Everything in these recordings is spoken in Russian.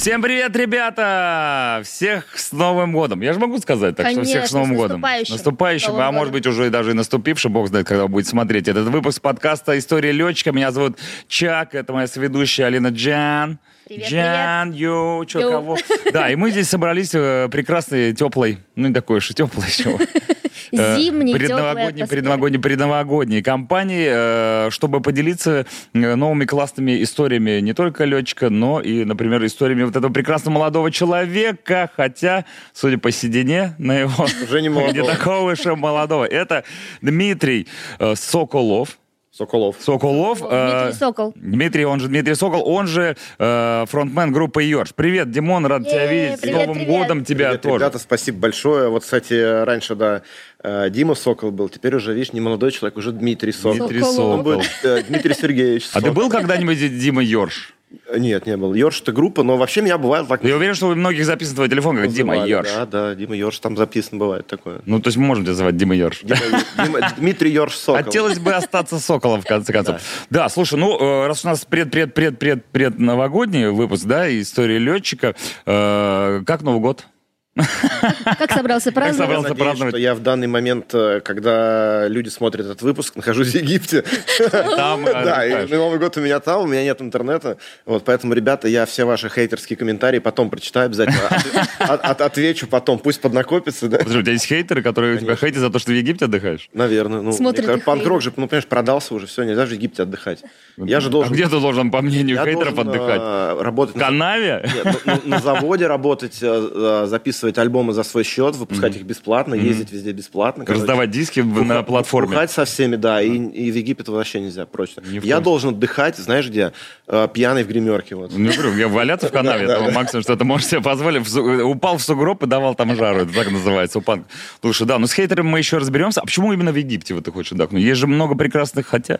Всем привет, ребята! Всех с Новым годом! Я же могу сказать так, что всех с Конечно, Новым с годом. наступающим Новым а может годом. быть уже и даже и наступившим, бог знает, когда вы будете смотреть этот выпуск подкаста «История летчика». Меня зовут Чак, это моя соведущая Алина Джан. Привет, Джан, ю, чё, Ю. кого? Да, и мы здесь собрались э, прекрасной, теплой, ну не такой уж и теплой еще. э, Зимний, предновогодней, предновогодней, предновогодней кампании, э, чтобы поделиться э, новыми классными историями не только летчика, но и, например, историями вот этого прекрасного молодого человека, хотя, судя по седине на его, Уже не не молодого. такого уж и молодого. Это Дмитрий Соколов. Соколов. Соколов. э, Дмитрий Сокол. Дмитрий, он же Дмитрий Сокол, он же э, фронтмен группы Йорш. Привет, Димон, рад тебя видеть. С привет, Новым привет. годом тебя Привет, тоже. Ребята, спасибо большое. Вот, кстати, раньше, да, э, Дима Сокол был, теперь уже, видишь, не молодой человек, уже Дмитрий Сокол. Дмитрий Соколов. Он Сокол. будет э, Дмитрий Сергеевич А ты Сокол. был когда-нибудь Дима Йорш? Нет, не был. Йорш это группа, но вообще меня бывает так. Я уверен, что у многих записан твой телефон как Дима называли. Йорш. Да, да, Дима Йорш, там записано бывает такое. Ну, то есть мы можем тебя звать Дима Йорш. Дима- Дима- Дмитрий Йорш Сокол. Хотелось бы остаться Соколом, в конце концов. Да, слушай, ну, э, раз у нас пред-пред-пред-пред-пред новогодний выпуск, да, история летчика, э, как Новый год? Как собрался праздновать? собрался? Я надеюсь, праздновать. что я в данный момент, э, когда люди смотрят этот выпуск, нахожусь в Египте. Там, э, Да, и Новый год у меня там, у меня нет интернета. Вот, поэтому, ребята, я все ваши хейтерские комментарии потом прочитаю обязательно. От- от- Отвечу потом, пусть поднакопится. Подожди, у тебя есть хейтеры, которые тебя хейтят за то, что в Египте отдыхаешь? Наверное. Ну, панк-рок же, ну, понимаешь, продался уже, все, нельзя же в Египте отдыхать. Я же А должен... где ты должен, по мнению хейтеров, отдыхать? э, работать В на канаве? Ну, ну, на заводе работать, э, записывать альбомы за свой счет, выпускать их бесплатно, ездить везде бесплатно. короче. Раздавать диски в- на платформе? Бухать со всеми, да, и, и в Египет вообще нельзя, прочно. В Я должен отдыхать, знаешь где? Э, пьяный в гримерке. Вот. Ну, говорю, я валяться в канаве, это максимум, что ты можешь себе позволить. Упал в сугроб и давал там жару, это так называется. Упал. Слушай, да, ну с хейтерами мы еще разберемся. А почему именно в Египте вот ты хочешь отдохнуть? Есть же много прекрасных хотя.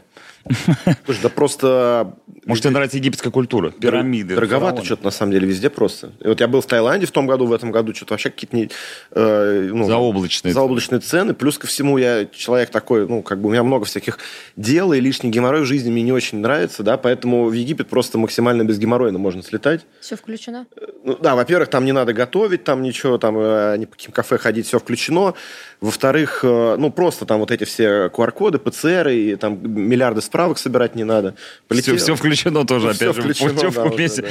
Слушай, да просто... Может, тебе нравится египетская культура? Пирамиды. Дороговато что-то, на самом деле, везде просто. И вот я был в Таиланде в том году, в этом году что-то вообще какие-то... не- э, ну, Заоблачные. заоблачные цены. Плюс ко всему я человек такой, ну, как бы у меня много всяких дел, и лишний геморрой в жизни мне не очень нравится, да, поэтому в Египет просто максимально без геморройно можно слетать. Все включено? Ну, да, во-первых, там не надо готовить, там ничего, там э, ни по каким кафе ходить, все включено. Во-вторых, э, ну, просто там вот эти все QR-коды, ПЦР, и там миллиарды справок собирать не надо. Все, все включено тоже, Ну, опять всё же, включено, путевку да, вместе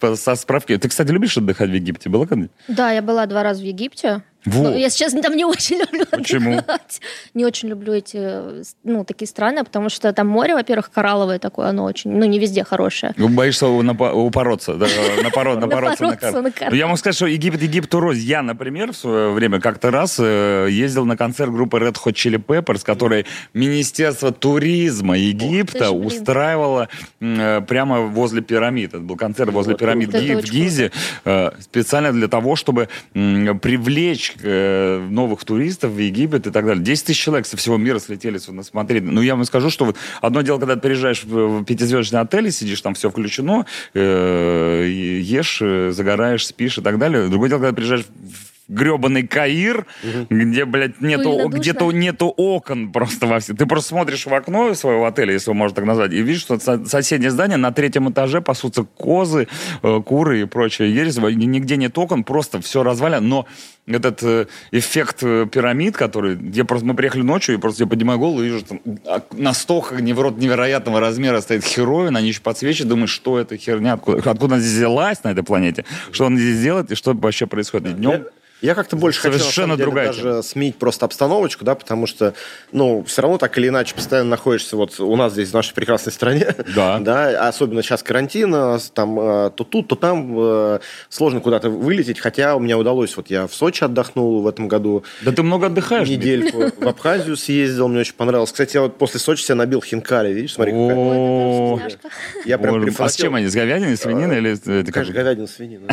да. с- со справки. Ты, кстати, любишь отдыхать в Египте? Было когда Да, я была два раза в Египте. Во. Ну, я, честно, там не очень люблю Почему? отдыхать. Не очень люблю эти, ну, такие страны, потому что там море, во-первых, коралловое такое, оно очень, ну, не везде хорошее. Ну, Боишься напа- упороться, да, напоро- напороться на карту. на карту. Ну, Я могу сказать, что Египет Египту рознь. Я, например, в свое время как-то раз э, ездил на концерт группы Red Hot Chili Peppers, который Министерство туризма Египта блин. устраивало э, прямо возле пирамид. Это был концерт возле Вот пирамид круто. Ги- в Гизе, э, специально для того, чтобы м, привлечь э, новых туристов в Египет и так далее. 10 тысяч человек со всего мира слетели сюда смотреть. Ну, я вам скажу, что вот одно дело, когда ты приезжаешь в пятизвездочный отель и сидишь, там все включено, э, ешь, э, загораешь, спишь и так далее. Другое дело, когда приезжаешь в гребаный Каир, где, блядь, нету, где-то нету окон просто во все. Ты просто смотришь в окно своего отеля, если его можно так назвать, и видишь, что со- соседнее здание на третьем этаже пасутся козы, э, куры и прочее ересь. Нигде нет окон, просто все развалено. Но этот э, эффект э, пирамид, который... Я просто, мы приехали ночью, и просто я поднимаю голову и вижу, там а, на неверо- невероятного размера стоит херовин, они еще подсвечивают, думаешь, что это херня, откуда, откуда она здесь взялась на этой планете, что он здесь делает и что вообще происходит. И днем Я как-то больше Совершенно самом деле, даже сменить просто обстановочку, да, потому что, ну, все равно так или иначе постоянно находишься вот у нас здесь, в нашей прекрасной стране, Да. да, особенно сейчас карантин, а, там, э, то тут, то там э, сложно куда-то вылететь, хотя у меня удалось, вот я в Сочи отдохнул в этом году, Да ты много отдыхаешь. Недельку в Абхазию съездил, мне очень понравилось. Кстати, я вот после Сочи себя набил хинкали, видишь, смотри, какая. Я прям а с чем они? С говядиной, свининой или это как? Конечно, говядина, свинина.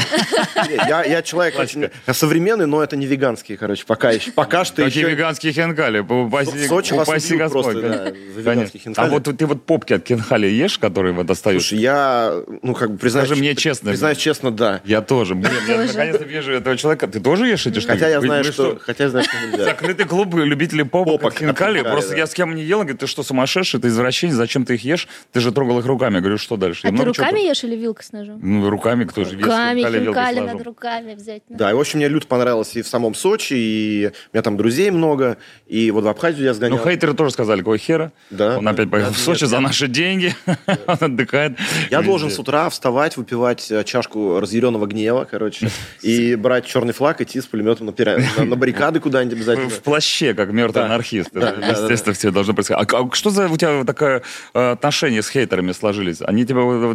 Я человек очень современный, вены, но это не веганские, короче, пока, еще, пока что Какие еще... веганские хинкали? Упаси, В Сочи вас упаси Господь. просто, да, веганские. А хинкали. вот ты вот попки от кинхали ешь, которые вот остаются? Слушай, я, ну, как бы, признаюсь... Скажи мне честно. Признаюсь честно, да. Я тоже. Блин, я наконец-то вижу этого человека. Ты тоже ешь эти штуки? Хотя я знаю, что... Хотя я знаю, что нельзя. Закрытый клуб любителей попок, от хинкали. хинкали, Просто я с кем не ел, говорит, ты что, сумасшедший, ты извращенец, зачем ты их ешь? Ты же трогал их руками. Я говорю, что дальше? А ты руками ешь или вилкой с ножом? Ну, руками кто же Руками, хинкали хинкали надо руками взять. Да, и, в общем, мне люто понравилось и в самом Сочи, и у меня там друзей много, и вот в Абхазию я Ну, сгонял. хейтеры тоже сказали, какого хера. Да. Он опять поехал Да, в Сочи нет, за наши деньги. Он отдыхает. Я должен с утра вставать, выпивать э, чашку разъяренного гнева, короче, и брать черный флаг, идти с пулеметом на, баррикады куда-нибудь обязательно. В плаще, как мертвый анархист. Естественно, все должно происходить. А, а что за у тебя такое э, отношение с хейтерами сложились? Они тебя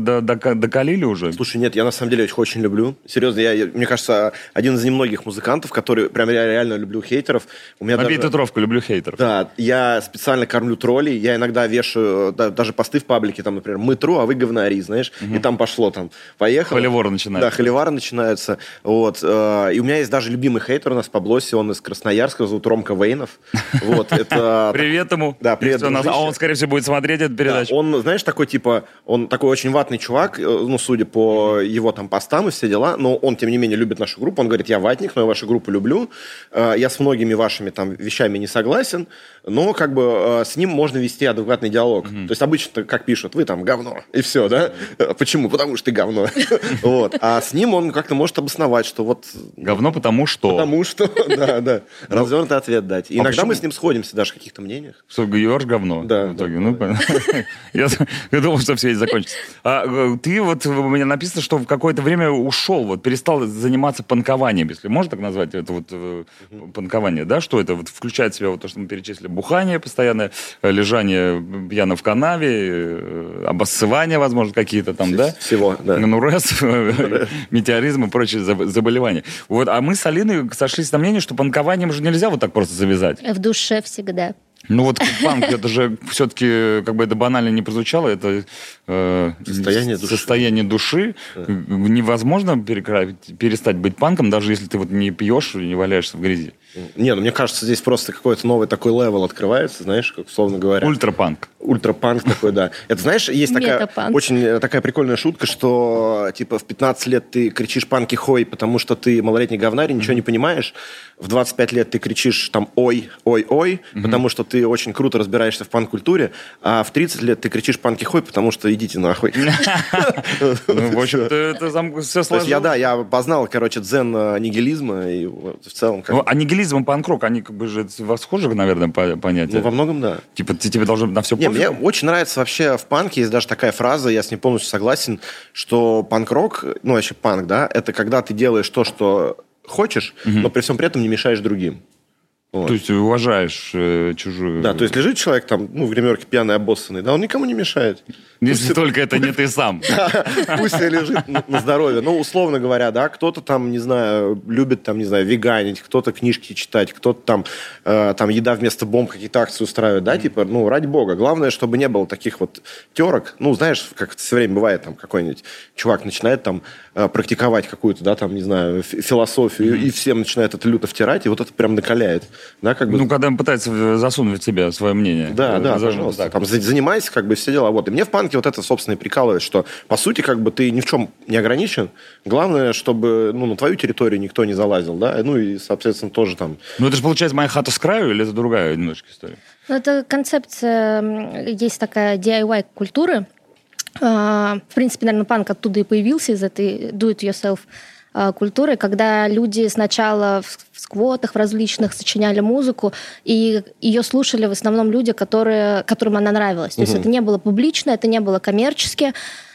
докалили уже? Слушай, нет, я на самом деле их очень люблю. Серьезно, я- мне кажется, один из немногих музыкантов, который прям я реально люблю хейтеров. У меня Набей даже- татуировку, люблю хейтеров. Да, я специально кормлю троллей, я иногда вешаю да, даже посты в паблике, там, например, мы тру, а вы говнари, знаешь, и там пошло, там, поехало. Холиворы начинаются. Да, холивары начинаются, вот, э, и у меня есть даже любимый хейтер у нас по Блосе, он из Красноярска, зовут Ромка Вейнов, вот, это... Привет ему. Да, привет, А он, скорее всего, будет смотреть эту Да, передачу. он, знаешь, такой типа, он такой очень ватный чувак, э, ну, судя по его там постам и все дела, но он, тем не менее, любит нашу группу. Он говорит, я ватник, но вашу группу люблю. Э, Я с многими вашими там вещами не согласен, но как бы э, с ним можно вести адекватный диалог. То есть обычно как пишут, вы там говно, и все, да? Э, Почему? Потому что ты говно. Вот. А с ним он как-то может обосновать, что вот Говно потому что. потому что, да, да, развернутый ответ дать. И Иногда почему? мы с ним сходимся даже в каких-то мнениях. Что, Георг говно? Да, В итоге. Ну, я, я думал, что все это закончится. А, ты вот, у меня написано, что в какое-то время ушел, вот перестал заниматься панкованием, если можно так назвать это вот э, панкование, да? Что это? Вот включает в себя вот то, что мы перечислили. Бухание постоянное, э, лежание пьяно в канаве, э, обоссывания, возможно, какие-то там, да? Всего, да. Нурез, метеоризм и прочие заб- заболевания. Вот, а мы с Алиной сошлись на мнении, что панкованием же нельзя вот так просто завязать. В душе всегда. Ну вот панк, это же все-таки, как бы это банально не прозвучало, это э, Состояние души. состояние души. Невозможно перестать быть панком, даже если ты вот не пьешь и не валяешься в грязи. Не, ну мне кажется, здесь просто какой-то новый такой level открывается, знаешь, как условно говоря. Ультрапанк. Ультрапанк такой, да. Это, знаешь, есть такая Метапанк. очень э, такая прикольная шутка, что, типа, в 15 лет ты кричишь панки хой, потому что ты малолетний говнарь, и ничего не понимаешь. В 25 лет ты кричишь там oi, oi, oi, потому что ты очень круто разбираешься в панк-культуре, а в 30 лет ты кричишь панки хой, потому что идите нахуй. Ну, в общем-то, это все То есть я, да, я познал, короче, дзен э, нигилизма, и в целом как Ну, А нигилизм и панк-рок, они как бы же восхожи, наверное, по- понятия. Ну, во многом, да. Типа ты- тебе должно на все Не, мне очень нравится вообще в панке, есть даже такая фраза, я с ней полностью согласен, что панк-рок, ну, вообще панк, да, это когда ты делаешь то, что хочешь, но при всем при этом не мешаешь другим. Вот. То есть уважаешь э, чужую... Да, то есть лежит человек там, ну, в гримерке пьяный, обоссанный, да, он никому не мешает. Если только это не ты сам. Пусть лежит на здоровье. Ну, условно говоря, да, кто-то там, не знаю, любит там, не знаю, веганить, кто-то книжки читать, кто-то там, э, там еда вместо бомб какие-то акции устраивает, да, типа, ну, ради бога. Главное, чтобы не было таких вот терок. Ну, знаешь, как все время бывает, там какой-нибудь чувак начинает там практиковать какую-то, да, там, не знаю, фи- философию, и всем начинает это люто втирать, и вот это прям накаляет. Да, как бы... Ну, когда он пытается засунуть в тебя свое мнение. Да, да, Назовем пожалуйста. так. Там, за- занимайся, как бы, все дела. Вот. И мне в панке вот это, собственно, и прикалывает, что, по сути, как бы, ты ни в чем не ограничен. Главное, чтобы, ну, на твою территорию никто не залазил, да, ну, и, соответственно, тоже там... Ну, это же, получается, моя хата с краю, или это другая немножко история? Ну, это концепция, есть такая DIY-культуры. А, В принципе, наверное, панк оттуда и появился, из этой do-it-yourself а, культуры, когда люди сначала в сквотах в различных сочиняли музыку, и ее слушали в основном люди, которые, которым она нравилась. То есть это не было публично, это не было коммерчески.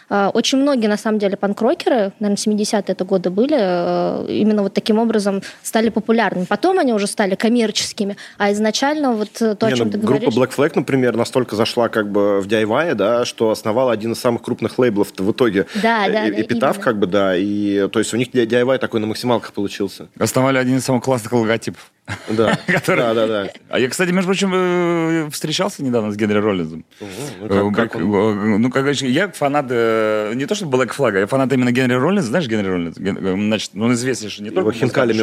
А, Очень многие, на самом деле, панк-рокеры, наверное, 70-е это годы были, э, именно вот таким образом стали популярными. Потом они уже стали коммерческими, а изначально вот то, о Не, чем ну, ты группа говоришь... Black Flag, например, настолько зашла как бы в DIY, да, что основала один из самых крупных лейблов в итоге. Да, да, Э, да, Эпитаф, именно. как бы, да, и то есть у них DIY такой на максималках получился. Основали один из самых классных логотипов. Да, Который- да, да, да. А я, кстати, между прочим, э, встречался недавно с Генри Роллинзом. Ну, как- как он? Ну, как я фанат, э, не то что Black Flag, я фанат именно Генри Роллинза. Знаешь Генри Роллинз? Ген- Значит, он известнейший не Его только... хинкалями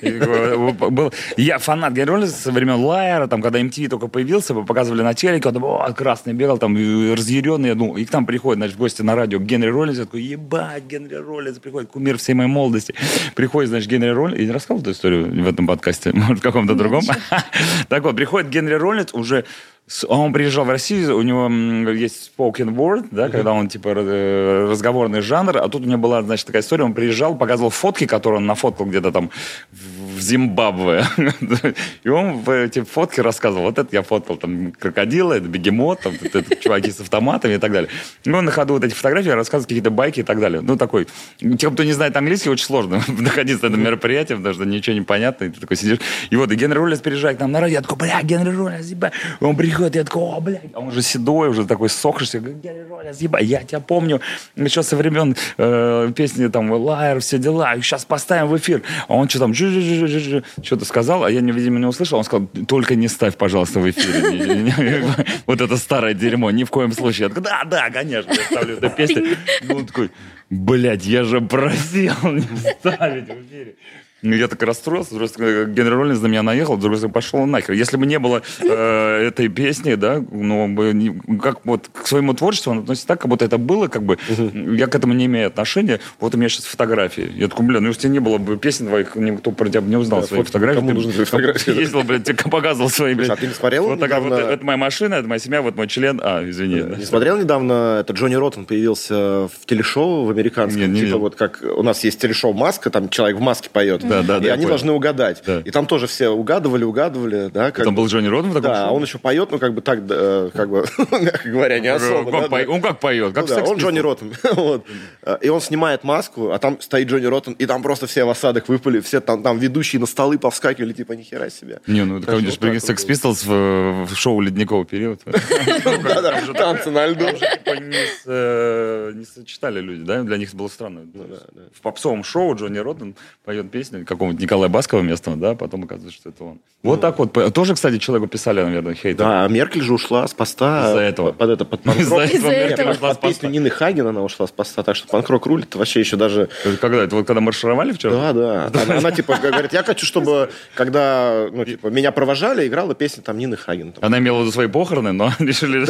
и, э, был- Я фанат Генри Роллинза со времен Лайера, там, когда MTV только появился, показывали на телеке, он там, «О, красный бегал, там, разъяренный, думал, и к нам приходит, значит, в гости на радио Генри Роллинз, я такой, ебать, Генри Роллинз, приходит кумир всей моей молодости. Приходит, значит, Генри Роллинз, я не рассказывал эту историю в этом подкасте, может, в каком-то другом. Так вот, приходит Генри Роллинз уже с- Он приезжал в Россию, у него есть spoken word, да, когда он типа э, разговорный жанр, а тут у него была, значит, такая история, он приезжал, показывал фотки, которые он нафоткал где-то там в в Зимбабве. И он в эти фотки рассказывал, вот это я фоткал, там, крокодила, это бегемот, там, вот это чуваки с автоматами и так далее. И он на ходу вот эти фотографии рассказывает какие-то байки и так далее. Ну, такой, тем, кто не знает английский, очень сложно находиться на этом мероприятии, потому что ничего не понятно, и ты такой сидишь. И вот, и Генри Роллинс приезжает к нам на радио, я такой, бля, Генри Роллинс, ебать. Он приходит, я такой, о, блядь. А он уже седой, уже такой сохшийся. Генри Роллинс, ебать, я тебя помню еще со времен э, песни там Лайер, все дела, сейчас поставим в эфир. А он что там, что-то сказал, а я, видимо, не услышал. Он сказал, только не ставь, пожалуйста, в эфире. Вот это старое дерьмо, ни в коем случае. Я да, да, конечно, я ставлю эту песню. Ну, такой, блядь, я же просил не ставить в эфире. Ну, я так расстроился, с другой стороны, Генри Роллинс на меня наехал, с другой стороны, пошел нахер. Если бы не было э, этой песни, да, ну, бы не- как вот к своему творчеству он относится так, как будто это было, как бы, я к этому не имею отношения, вот у меня сейчас фотографии. Я такой, бля, ну, если не было бы песен твоих, никто про тебя бы не узнал Да, свои фотографии. кому нужны твои фотографии? Ездил, блядь, тебе показывал свои, блядь. А ты не смотрел Вот такая вот, недавно- это моя машина, это моя семья, вот мой член. А, извини. да. Не смотрел недавно, это Джонни Роттен появился в телешоу в американском. Не, не типа видел. вот как у нас есть телешоу «Маска», там человек в маске поет. Да, да, и они должны угадать. Да. И там тоже все угадывали, угадывали. Да, Там бы. был Джонни Родман в таком Да, он еще поет, ну как бы так, как бы, мягко говоря, не особо. Он как поет, как Ну он Джонни. Роттен. вот. И он снимает маску, а там стоит Джонни Роттен, и там просто все в осадок выпали, все там, ведущие на столы повскакивали, типа, нихера себе. Не, ну, конечно, прикинь, вот Pistols в, шоу «Ледниковый период». Да-да, танцы на льду. Типа, не, э, не сочетали люди, да? Для них было странно. Ну В попсовом шоу Джонни Роттен поет песню какого-нибудь Николая Баскова местного, да? Потом оказывается, что это он. Вот так вот. Тоже, кстати, человеку писали, наверное, хейт. Да, а Меркель же ушла с поста. Из-за этого. Под это, под Из-за этого Меркель ушла с поста. Нины Хаген она ушла с поста, так что панк-рок рулит. Это вообще еще даже... Это Когда? Это вот когда маршировали вчера? Да, да. Она, она, типа говорит, я хочу, чтобы, когда ну, типа, меня провожали, играла песня там Нины Хаген. Там. Она имела в виду свои похороны, но решили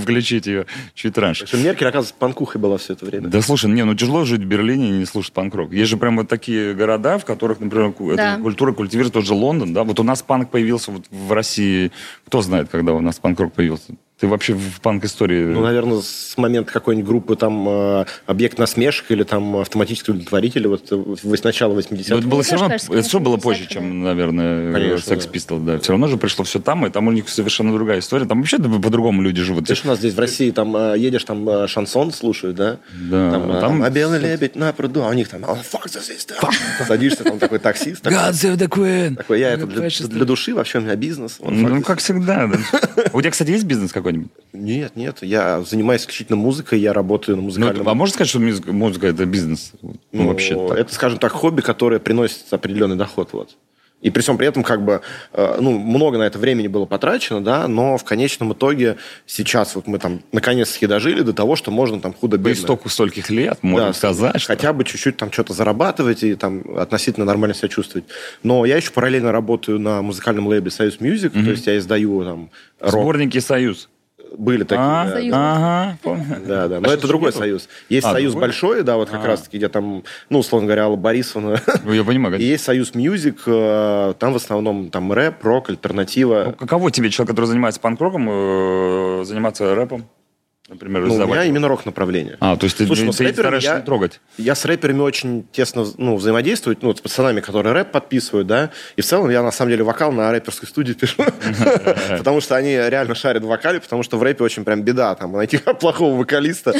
включить ее чуть раньше. Меркель, оказывается, панкухой была все это время. Да слушай, не, ну тяжело жить в Берлине и не слушать панк-рок. Есть же прям вот такие города, в которых, например, Да. эта культура культивирует тот же Лондон, да. Вот у нас панк появился вот в России. Кто знает, когда у нас панк-рок появился? Ты вообще в панк-истории... Ну, наверное, с момента какой-нибудь группы там э, объект насмешек или там автоматический удовлетворитель, вот э, с начала 80-х. Но это было все Мне равно, кажется, это все было позже, 50-х, чем, наверное, Конечно, Sex да. Pistols, да. Все равно же пришло все там, и там у них совершенно другая история. Там вообще по-другому люди живут. Ты ж у нас здесь в России там э, едешь, там шансон слушают, да? Да, Там, э, там- а белый лебедь на пруду, а у них там «Oh, fuck the system». Садишься, там такой таксист. такой, God save the Queen! Такой, я это для, души, вообще у меня бизнес. Ну, как всегда, да. У тебя, кстати, есть бизнес какой-нибудь? Нет, нет, я занимаюсь исключительно музыкой, я работаю на Ну, музыкальном... а можно сказать, что музыка, музыка это бизнес? Ну, Ну, вообще. Это, скажем так, хобби, которое приносит определенный доход. Вот. И при всем при этом, как бы, э, ну, много на это времени было потрачено, да, но в конечном итоге сейчас вот мы там наконец-таки дожили до того, что можно там худо-бедно... стоку стольких лет, можно Да, сказать, что... хотя бы чуть-чуть там что-то зарабатывать и там относительно нормально себя чувствовать. Но я еще параллельно работаю на музыкальном лейбле Союз Music, то есть я издаю там рок. Сборники «Союз». Были такие. А, да, Союз. Ага, помню. Да, да. Но А это другой нету? союз. Есть А, союз другой? большой, да, вот как А. раз-таки, где там, ну, условно говоря, Алла Борисовна. Ну, я понимаю. И есть союз Music, э, там в основном там рэп, рок, Ну, альтернатива. каково тебе, человек, который занимается панк-роком, э, заниматься рэпом? Например, Ну, у издавать? меня именно рок-направление. А, то есть ты, Слушай, ну, ты с рэперами стараешься я- не трогать? Я с рэперами очень тесно ну, взаимодействую, ну, с пацанами, которые рэп подписывают, да, и в целом я, на самом деле, вокал на рэперской студии пишу, потому что они реально шарят в вокале, потому что в рэпе очень прям беда, там, найти плохого вокалиста,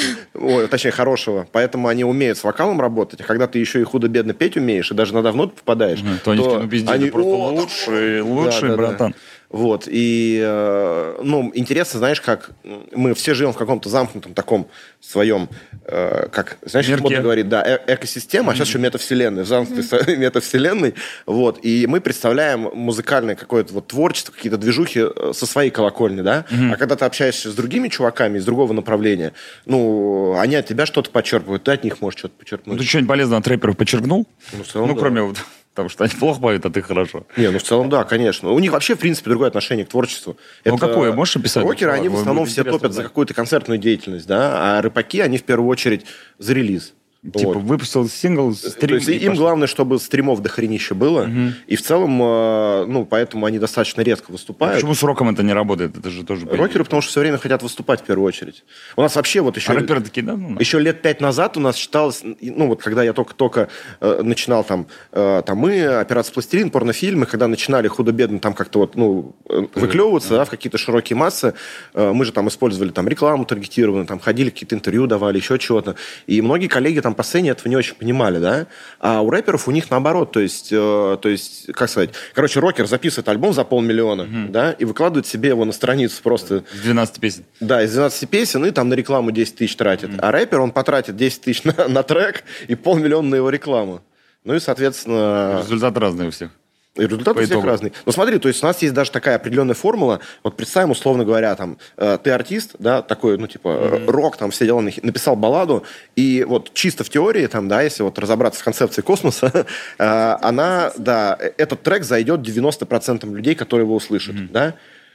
точнее, хорошего, поэтому они умеют с вокалом работать, а когда ты еще и худо-бедно петь умеешь, и даже на давно попадаешь, то ну они, ты просто «О, лучший, лучший, да, да, да. братан. Вот, и, э, ну, интересно, знаешь, как мы все живем в каком-то замкнутом таком своем, э, как, знаешь, Мирке. модно говорит, да, э- экосистема, а сейчас еще метавселенная, замкнутой метавселенной, вот, и мы представляем музыкальное какое-то вот творчество, какие-то движухи э, со своей колокольни, да, а когда ты общаешься с другими чуваками из другого направления, ну, они от тебя что-то почерпывают, ты от них можешь что-то Ну, почерпнуть. ты что-нибудь полезное от рэперов подчеркнул? Ну, в целом, Ну, да. кроме вот того, что они плохо поют, а ты хорошо. Не, ну в целом да, конечно. У них вообще, в принципе, другое отношение к творчеству. Ну, какое? Можешь описать? Рокеры, они в основном все топят за узнать. какую-то концертную деятельность, да, а рэпаки, они в первую очередь за релиз. Типа, Вот. выпустил сингл, То стрим. есть и им пошло. главное, чтобы стримов дохренище было, и в целом, э, ну, поэтому они достаточно редко выступают. Почему с роком это не работает? Это же тоже... Рокеры, потому что все время хотят выступать в первую очередь. У нас вообще вот еще... А рэперы такие, да? Ну, Еще лет пять назад у нас считалось, ну вот когда я только-только э, начинал там, э, там мы, операция «Пластилин», порнофильмы, когда начинали худо-бедно там как-то вот, ну, э, выклевываться, да, в какие-то широкие массы, э, мы же там использовали там рекламу таргетированную, там ходили, какие-то интервью давали, еще чего-то. И многие коллеги там сцене этого не очень понимали, да. А у рэперов у них наоборот, то есть, э, то есть, как сказать, короче, рокер записывает альбом за полмиллиона, да, и выкладывает себе его на страницу просто С 12 песен. да, из 12 песен, и там на рекламу 10 тысяч тратит. А рэпер, он потратит 10 тысяч на, на трек и полмиллиона на его рекламу. Ну и, соответственно, Результат разный у всех. И результат у всех разный. Но смотри, то есть у нас есть даже такая определенная формула. Вот представим, условно говоря, там, э, ты артист, да, такой, ну, типа, э, рок, там, все дела, написал балладу, и вот чисто в теории, там, да, если вот разобраться в концепции космоса, э, она, да, э, этот трек зайдет 90% людей, которые его услышат, да,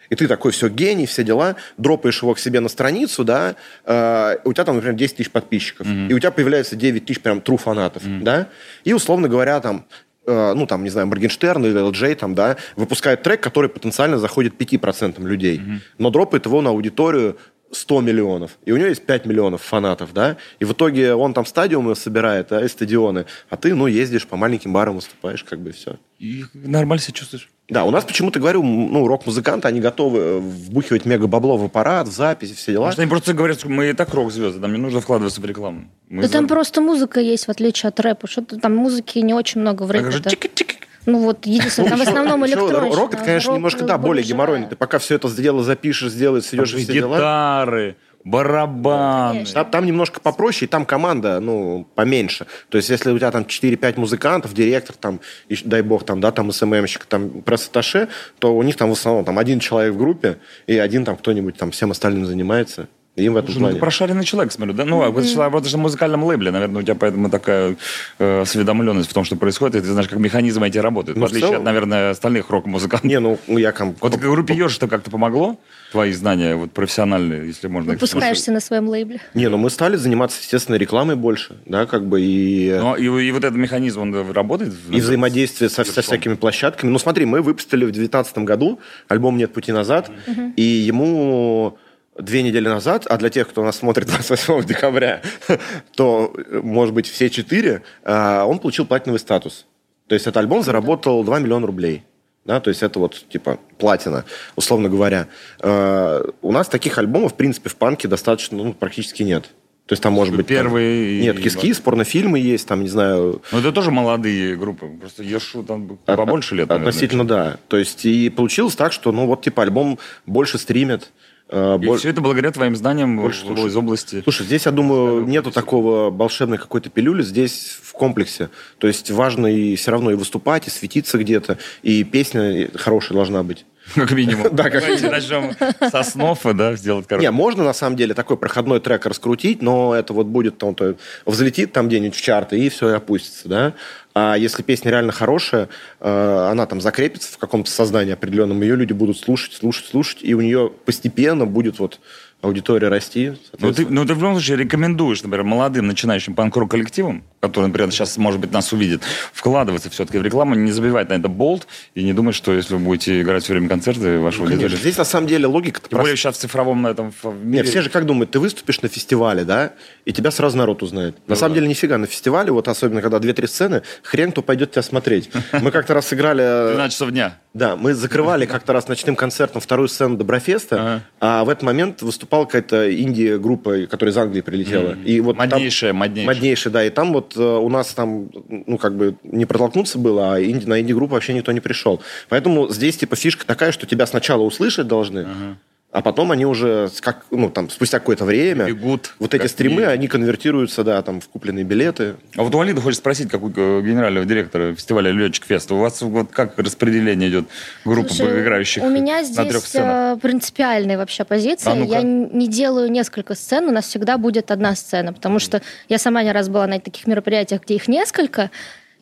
и ты такой, все, гений, все дела, дропаешь его к себе на страницу, да, э, у тебя там, например, 10 тысяч подписчиков, и у тебя появляется 9 тысяч прям true фанатов, да, и, условно говоря, там, ну, там, не знаю, Моргенштерн или LJ, там, да, выпускает трек, который потенциально заходит 5% людей, но дропает его на аудиторию 100 миллионов, и у него есть 5 миллионов фанатов, да, и в итоге он там стадиумы собирает, да, и стадионы, а ты, ну, ездишь по маленьким барам, выступаешь, как бы, и все. И нормально себя чувствуешь. Да, у нас почему-то, говорю, ну, рок-музыканты, они готовы э, вбухивать мега бабло в аппарат, в записи, все дела. Потому что они просто говорят, что мы и так рок-звезды, нам не нужно вкладываться в рекламу. Мы Да за- там просто музыка есть, в отличие от рэпа. Что-то там музыки не очень много в Так рэпе. же да. чик-чик. Ну вот, единственное, там в основном электронщина. Рок, это, конечно, немножко, да, более геморройный. Ты пока все это дело запишешь, сделаешь, идешь все дела. гитары, барабаны. Там, там немножко попроще, и там команда, ну, поменьше. То есть, если у тебя там 4-5 музыкантов, директор, там, и, дай бог, там, да, там, СММщик, там, пресс-атташе, то у них там в основном там один человек в группе, и один там кто-нибудь там всем остальным занимается. Им в этом Слушай, ну, плане. ты прошаренный человек, смотрю, да? Ну, а вот ты работаешь на музыкальном лейбле, наверное, у тебя поэтому такая э, осведомленность в том, что происходит, и ты знаешь, как механизмы эти работают, Ну, в в отличие целом- от, наверное, остальных рок-музыкантов. Не, ну, я там... Вот группе Ёж это как-то помогло? Твои знания вот профессиональные, если можно Выпускаешься на своем лейбле. Не, ну мы стали заниматься, естественно, рекламой больше, да, как бы, и... Ну, и, и вот этот механизм, он работает? И взаимодействие со, со всякими площадками. Ну, смотри, мы выпустили в 2019 году альбом «Нет пути назад», и ему две недели назад, а для тех, кто нас смотрит 28 декабря, то, э, может быть, все четыре, э, он получил платиновый статус. То есть этот альбом заработал 2 миллиона рублей. Да, то есть это вот типа платина, условно говоря. Э, у нас таких альбомов, в принципе, в панке достаточно, ну, практически нет. То есть там может быть... там- Первый и- Нет, кис-кис, порнофильмы есть, там, не знаю, Ну, это тоже молодые группы. Просто Ешу там От- побольше лет, наверное. Относительно, да. То есть и получилось так, что, ну, вот, типа, альбом больше стримит. Э, И боль- все это благодаря твоим знаниям Больше слушают. из области. Слушай, здесь, я думаю, нету такого волшебной какой-то пилюли, здесь в комплексе. То есть важно и все равно и выступать, и светиться где-то, и песня хорошая должна быть. Как минимум. Да, как Давайте начнем со снов, да, сделать короче. Не, можно на самом деле такой проходной трек раскрутить, но это вот будет там, то взлетит там где-нибудь в чарты и все, и опустится, да. А если песня реально хорошая, э, она там закрепится в каком-то сознании определенном, ее люди будут слушать, слушать, слушать, и у нее постепенно будет вот аудитория расти. Ну ты, ну, ты в любом случае рекомендуешь, например, молодым начинающим панк-рок коллективам, которые, например, сейчас, может быть, нас увидят, вкладываться все-таки в рекламу, не забивать на это болт и не думать, что если вы будете играть все время концерты, ваша Ну, конечно. Здесь на самом деле логика Тем более сейчас в цифровом на этом мире... все же как думают, ты выступишь на фестивале, да, и тебя сразу народ узнает. На самом деле нифига, на фестивале, вот особенно когда две-три сцены, хрен кто пойдет тебя смотреть. Мы как-то раз сыграли... 12 часов дня. Да, мы закрывали как-то раз ночным концертом вторую сцену Доброфеста, а в этот момент выступала какая-то инди-группа, которая из Англии прилетела. Мгм. И вот там- Моднейшая, моднейшая. Да. И там вот э, у нас там, ну, как бы не протолкнуться было, а инди, на инди-группу вообще никто не пришел. Поэтому здесь, типа, фишка такая, что тебя сначала услышать должны, а потом они уже, как, ну, там, спустя какое-то время, Бегут. вот эти стримы, не- они конвертируются, да, там, в купленные билеты. А вот у Алида хочет спросить, как у э, генерального директора фестиваля Летчик Фест, у вас вот как распределение идет группы Слушай, играющих У меня на трех здесь сценах? э, принципиальная вообще позиция. А ну-ка. я не делаю несколько сцен, у нас всегда будет одна сцена, потому что я сама не раз была на таких мероприятиях, где их несколько.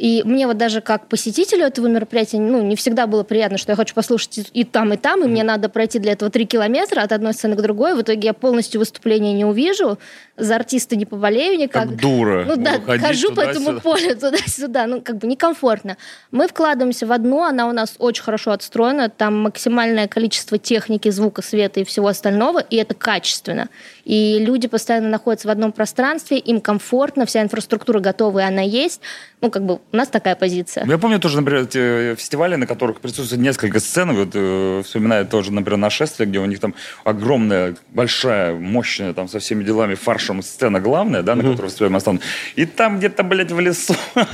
И мне вот даже как посетителю этого мероприятия, ну, не всегда было приятно, что я хочу послушать и- там, и там, и мне надо пройти для этого три километра от одной сцены к другой. В итоге я полностью выступление не увижу, за артиста не поболею никак. Как дура. Ну да, Ходить хожу по этому полю туда-сюда, ну как бы некомфортно. Мы вкладываемся в одну, она у нас очень хорошо отстроена, там максимальное количество техники, звука, света и всего остального, и это качественно. И люди постоянно находятся в одном пространстве, им комфортно, вся инфраструктура готова, и она есть. Ну как бы у нас такая позиция. Я помню тоже, например, те фестивали, на которых присутствует несколько сцен. Вот э, вспоминаю тоже, например, нашествие, где у них там огромная, большая, мощная, там со всеми делами, фаршем сцена главная, да, на которой выступаем основном. И там где-то, блядь, в лесу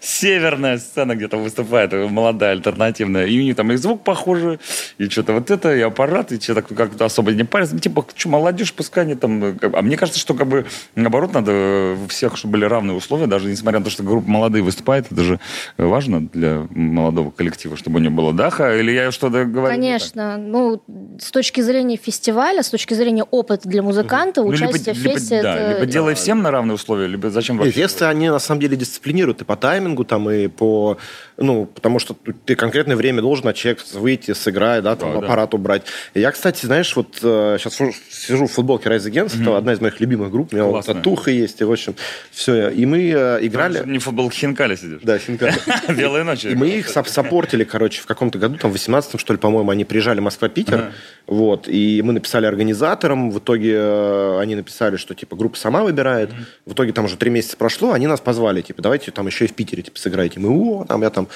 северная сцена где-то выступает, э, молодая, альтернативная. И у них там и звук похожий, и что-то вот это, и аппарат, и что-то как-то особо не парится. Ну, Типа, что, молодежь, пускай они там... э, А мне кажется, что как бы наоборот надо э, всех, чтобы были равные условия, даже несмотря на то, что группа молодые выступает, это же важно для молодого коллектива, чтобы у него было даха, или я что-то говорю? не? Конечно, ну, с точки зрения фестиваля, с точки зрения опыта для музыканта, Ну, либо, участие в либо- фесте да, это... либо делай всем на равные условия, либо зачем И вообще? фесты, они на самом деле дисциплинируют и по таймингу, там, и по... Ну, потому что ты конкретное время должен, а человек выйти, сыграть, да, там, Да, да. аппарат убрать. И я, кстати, знаешь, вот сейчас сижу в футболке Rise Against, это одна из моих любимых групп, у меня вот татуха есть, и, в общем, все. И мы э, играли... Не в футбол Хинкали сидишь. Да, Хинкали. Белые ночи. И мы их сап- саппортили, короче, в каком-то году, там, в 18-м, что ли, по-моему, они приезжали Москва-Питер, вот, и мы написали организаторам, в итоге э, они написали, что, типа, группа сама выбирает, в итоге там уже три месяца прошло, они нас позвали, типа, давайте там еще и в Питере, типа, сыграйте. Мы, о, там, я там,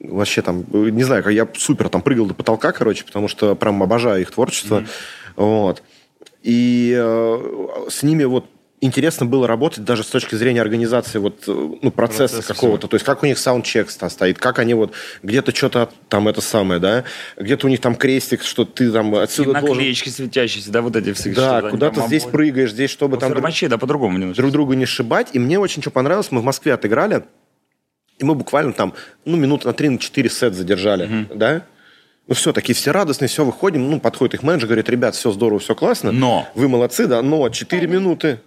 вообще там, э, не знаю, как я супер там прыгал до потолка, короче, потому что прям обожаю их творчество, вот. И э, с ними вот интересно было работать даже с точки зрения организации вот, э, ну, процесса Процесса какого-то. То есть как у них саундчек стоит, как они вот где-то что-то там это самое, да, где-то у них там крестик, что ты там И отсюда должен... наклеечки светящиеся, да, вот эти все. Да, куда-то здесь обои. прыгаешь, здесь, чтобы Ну, там друг, Фермачей, да, по-другому не друг друга не сшибать. И мне очень что понравилось, мы в Москве отыграли, и мы буквально там, ну, минут на 3-4 сет задержали, да? Ну все, такие все радостные, все, выходим, ну, подходит их менеджер, говорит, ребят, все здорово, все классно. Но. Вы молодцы, да, но 4 минуты,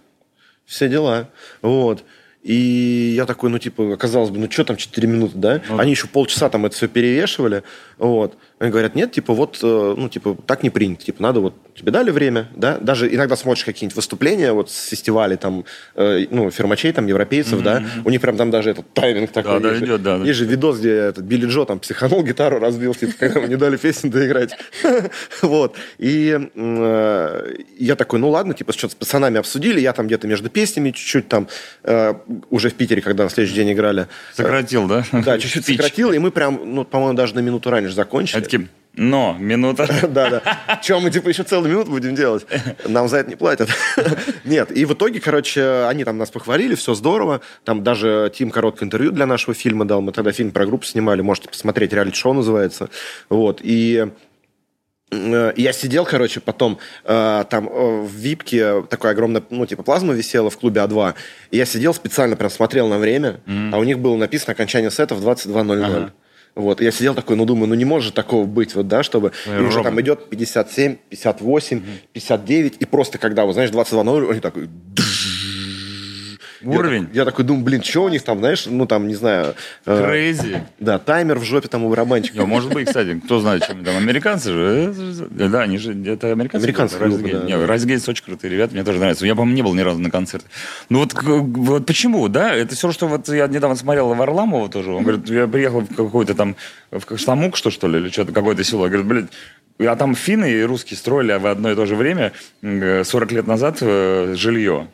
все дела. Вот. И я такой, ну, типа, казалось бы, ну, что там 4 минуты, да? Ну Они еще полчаса там это все перевешивали. Вот. Они говорят, нет, типа, вот, э, ну, типа, так не принято. Типа, надо вот, тебе дали время, да? Даже иногда смотришь какие-нибудь выступления вот с фестивалей, там, э, ну, фермачей, там, европейцев, да? У них прям там даже этот тайминг такой. да, есть. идет, да, да. Есть же видос, где этот Билли Джо там психанул, гитару разбил, типа, когда ему не дали песню доиграть. Вот. И э, я такой, ну ладно, типа, что-то с пацанами обсудили, я там где-то между песнями чуть-чуть там, э, уже в Питере, когда на следующий день играли. Сократил, да? Да, чуть-чуть сократил, и мы прям, ну, по-моему, даже на минуту раньше закончили. Такие, но, минута. Да, да. Че, мы типа еще целую минуту будем делать? Нам за это не платят. Нет, и в итоге, короче, они там нас похвалили, все здорово. Там даже Тим короткое интервью для нашего фильма дал. Мы тогда фильм про группу снимали, можете посмотреть, реалити-шоу называется. Вот, и э, я сидел, короче, потом э, там э, в випке такая огромная, ну, типа, плазма висела в клубе А2. И я сидел специально, прям смотрел на время, а у них было написано окончание сета в 22.00. Ага. Вот, я сидел такой, ну, думаю, ну, не может такого быть, вот, да, чтобы... И уже там идет 57, 58, 59, и просто когда, вот, знаешь, 22.00, они такой... Уровень. Я, я такой думаю, блин, что у них там, знаешь, ну, там, не знаю... э, Крейзи. да, таймер в жопе там у барабанщика. Не, может быть, кстати, кто знает, чем там американцы же. э, Да, они же, это американцы. Американцы Райс группа, Гейт. да, Не, да. Райс Гейтс очень крутые ребята, мне тоже нравятся. Я, по-моему, не был ни разу на концерте. Ну вот, вот почему, да? Это все, что вот я недавно смотрел Варламова тоже. Он говорит, я приехал в какой-то там, в Штамук, что, что ли, или что-то, какое-то село. Говорит, блядь, а там финны и русские строили в одно и то же время, м, 40 лет назад, э, жилье.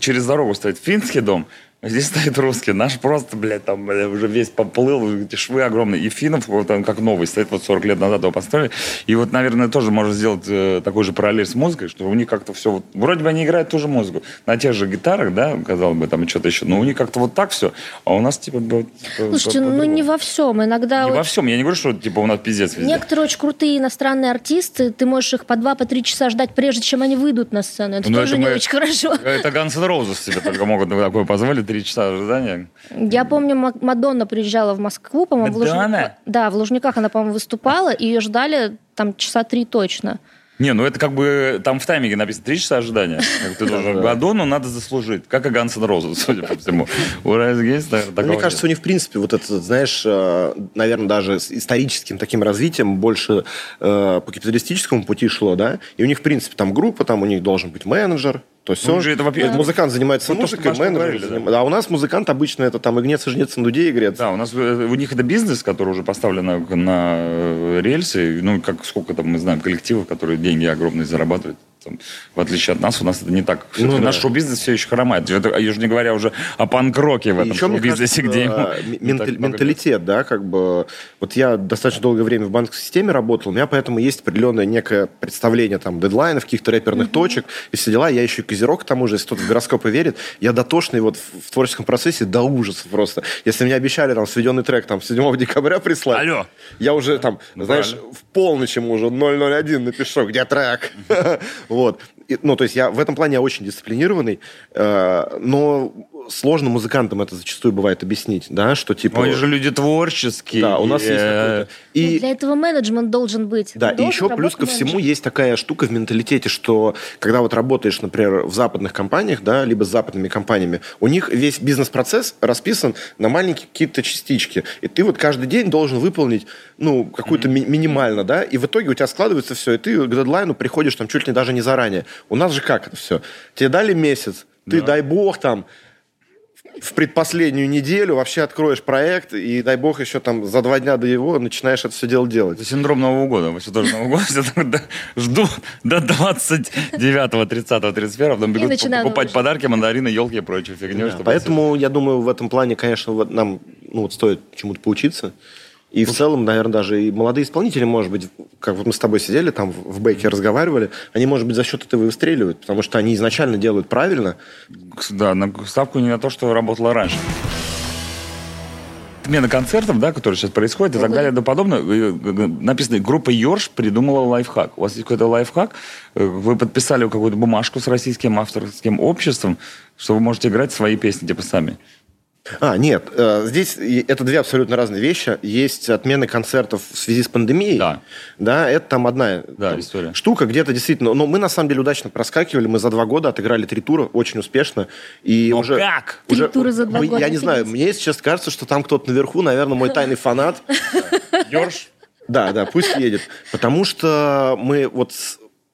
Через дорогу стоит финский дом, Здесь стоит русский. Наш просто, блядь, там бля, уже весь поплыл, эти швы огромные. И финнов, вот он как новый, стоит вот 40 лет назад его построили. И вот, наверное, тоже можно сделать э, такой же параллель с музыкой, что у них как-то все... Вот, вроде бы они играют ту же музыку. На тех же гитарах, да, казалось бы, там что-то еще. Но у них как-то вот так все. А у нас, типа... типа Слушайте, ну не во всем. Иногда... Не вот... во всем. Я не говорю, что, типа, у нас пиздец везде. Некоторые очень крутые иностранные артисты, ты можешь их по два, по три часа ждать, прежде чем они выйдут на сцену. Это ну, тоже это не мы... очень хорошо. Это Guns N' Roses себе только могут такое позволить, три часа ожидания. Я помню, Мадонна приезжала в Москву, по-моему, в Лужниках. Да, в Лужниках она, по-моему, выступала, и ее ждали там часа три точно. Не, ну это как бы там в тайминге написано три часа ожидания. Как ты должен Мадонну надо заслужить. Как и Ганс Розу, судя по всему. У Райс Гейс Мне кажется, у них, в принципе, вот это, знаешь, э, наверное, даже с историческим таким развитием больше э, по капиталистическому пути шло, да? И у них, в принципе, там группа, там у них должен быть менеджер, то есть ну, он, же это, во музыкант занимается ну, музыкой, менеджер. Да. Заним... А у нас музыкант обычно это там и гнец, и жнец, на дуде игрец. Да, у нас э, у них это бизнес, который уже поставлен на, на рельсы. Ну, как сколько там мы знаем коллективов, которые деньги огромные зарабатывают. Там, в отличие от нас, у нас это не так. Ну, да. Наш шоу-бизнес все еще хромает. Это, я уже не говоря уже о панк-роке в этом шоу-бизнесе, где ему... Менталь, менталитет, да, как бы... Вот я достаточно долгое время в банковской системе работал, у меня поэтому есть определенное некое представление там дедлайнов, каких-то рэперных mm-hmm. точек и все дела. Я еще и козерог к тому же, если кто-то в гороскопы верит. Я дотошный вот в, в творческом процессе до ужаса просто. Если мне обещали там сведенный трек там 7 декабря прислать, Алло. я уже там, ну, знаешь, правильно. В полночь ему уже 001 напишу, где трек. Вот. Ну, то есть я в этом плане очень дисциплинированный, э, но сложно музыкантам это зачастую бывает объяснить, да, что типа... Они же люди творческие. Да, у нас есть какой-то... И... Ну, для этого менеджмент должен быть. Да, и еще плюс ко всему есть такая штука в менталитете, что когда вот работаешь, например, в западных компаниях, да, либо с западными компаниями, у них весь бизнес-процесс расписан на маленькие какие-то частички. И ты вот каждый день должен выполнить, ну, какую-то ми- минимально, да, и в итоге у тебя складывается все, и ты к дедлайну приходишь там чуть ли даже не заранее. У нас же как это все? Тебе дали месяц, ты, да. дай бог, там, в предпоследнюю неделю вообще откроешь проект, и дай бог еще там за два дня до его начинаешь это все дело делать. Это синдром Нового года. Мы все тоже Нового года жду до 29, 30, 31, потом бегут покупать подарки, мандарины, елки и прочую фигню. Поэтому я думаю, в этом плане, конечно, нам ну, вот стоит чему-то поучиться. И в целом, наверное, даже и молодые исполнители, может быть, как вот мы с тобой сидели там в бэке разговаривали, они, может быть, за счет этого и выстреливают, потому что они изначально делают правильно. Да, на ставку не на то, что работало раньше отмена концертов, да, которые сейчас происходят и так далее и тому подобное. Написано, группа Йорш придумала лайфхак. У вас есть какой-то лайфхак, э, вы подписали какую-то бумажку с российским авторским обществом, что вы можете играть свои песни, типа, сами. А, нет, э, здесь это две абсолютно разные вещи. Есть отмены концертов в связи с пандемией. Да. Да, это там одна да, там, история. штука, где-то действительно... Но мы, на самом деле, удачно проскакивали. Мы за два года отыграли три тура очень успешно. И но уже, как? Уже, три тура за два мы, года? Я не знаю, мне сейчас кажется, что там кто-то наверху, наверное, мой тайный фанат. Йорш? Да, да, пусть едет. Потому что мы вот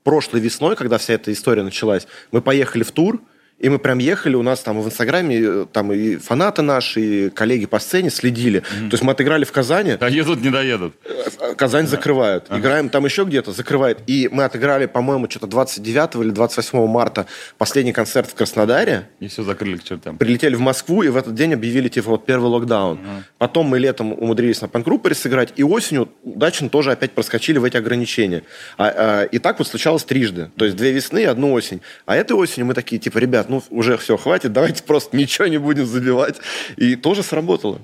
прошлой весной, когда вся эта история началась, мы поехали в тур, и мы прям ехали, у нас там в Инстаграме э, там и фанаты наши, и коллеги по сцене следили. Mm-hmm. То есть мы отыграли в Казани. Доедут, не доедут. Э, Казань да. закрывают. Ага. Играем там еще где-то, закрывает. И мы отыграли, по-моему, что-то 29 или 28 марта последний концерт в Краснодаре. И все закрыли к чертям. Прилетели в Москву, и в этот день объявили, типа, вот первый локдаун. Ага. Потом мы летом умудрились на панк-группе сыграть, и осенью удачно тоже опять проскочили в эти ограничения. А, а, и так вот случалось трижды. То есть две весны и одну осень. А этой осенью мы такие, типа, ребят, ну, уже все, хватит, давайте просто ничего не будем забивать. И тоже сработало.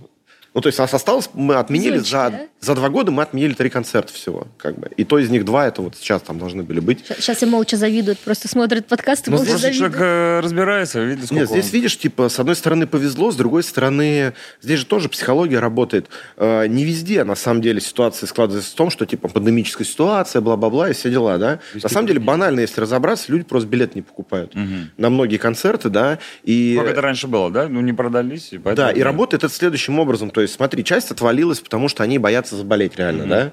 Ну, то есть нас осталось, мы отменили Звучит, за, да? за два года мы отменили три концерта всего, как бы. И то из них два это вот сейчас там должны были быть. Сейчас все молча завидуют, просто смотрят подкасты, ну, молча завидуют. человек э, разбирается, видит, Нет, здесь, он... видишь, типа, с одной стороны повезло, с другой стороны, здесь же тоже психология работает. Э, не везде, на самом деле, ситуация складывается в том, что, типа, пандемическая ситуация, бла-бла-бла, и все дела, да. на самом деле, банально, если разобраться, люди просто билет не покупают угу. на многие концерты, да. И... Как это раньше было, да? Ну, не продались. И поэтому... Да, и работает это следующим образом. То есть, смотри, часть отвалилась, потому что они боятся заболеть реально, mm-hmm. да?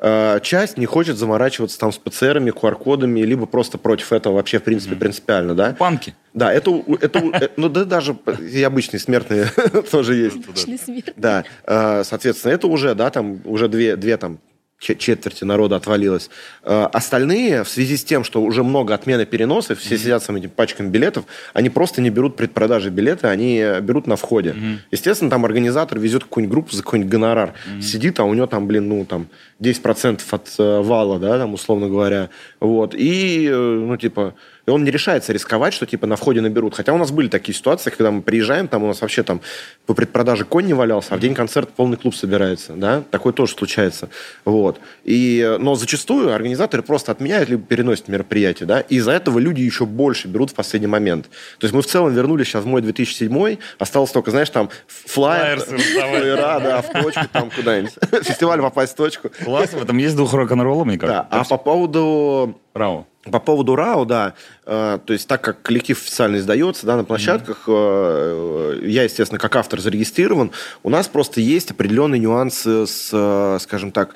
А, часть не хочет заморачиваться там с ПЦРами, QR-кодами, либо просто против этого вообще, в принципе, mm-hmm. принципиально, да? Панки. Да, это, это э, ну да даже и обычные смертные тоже есть. Обычный смертный. Да, а, соответственно, это уже, да, там, уже две, две там четверти народа отвалилось. Э, остальные, в связи с тем, что уже много отмены переносов, все mm-hmm. сидят с этими пачками билетов, они просто не берут предпродажи билета, они берут на входе. Mm-hmm. Естественно, там организатор везет какую-нибудь группу за какой-нибудь гонорар. Mm-hmm. Сидит, а у него там, блин, ну, там, 10% от э, вала, да, там, условно говоря. Вот. И, э, ну, типа, и он не решается рисковать, что типа на входе наберут. Хотя у нас были такие ситуации, когда мы приезжаем, там у нас вообще там по предпродаже конь не валялся, а в день концерта полный клуб собирается, да, такое тоже случается, вот. И, но зачастую организаторы просто отменяют либо переносят мероприятие, да, и из-за этого люди еще больше берут в последний момент. То есть мы в целом вернулись сейчас в мой 2007, осталось только, знаешь, там флайер, флайера, да, в точку там куда-нибудь. Фестиваль попасть в точку. Класс, в этом есть дух рок-н-ролла, мне кажется. Да, а по поводу... Рау. По поводу РАО, да, э, то есть так как коллектив официально издается да, на площадках, mm-hmm. я, естественно, как автор зарегистрирован, у нас просто есть определенные нюансы с, э, скажем так,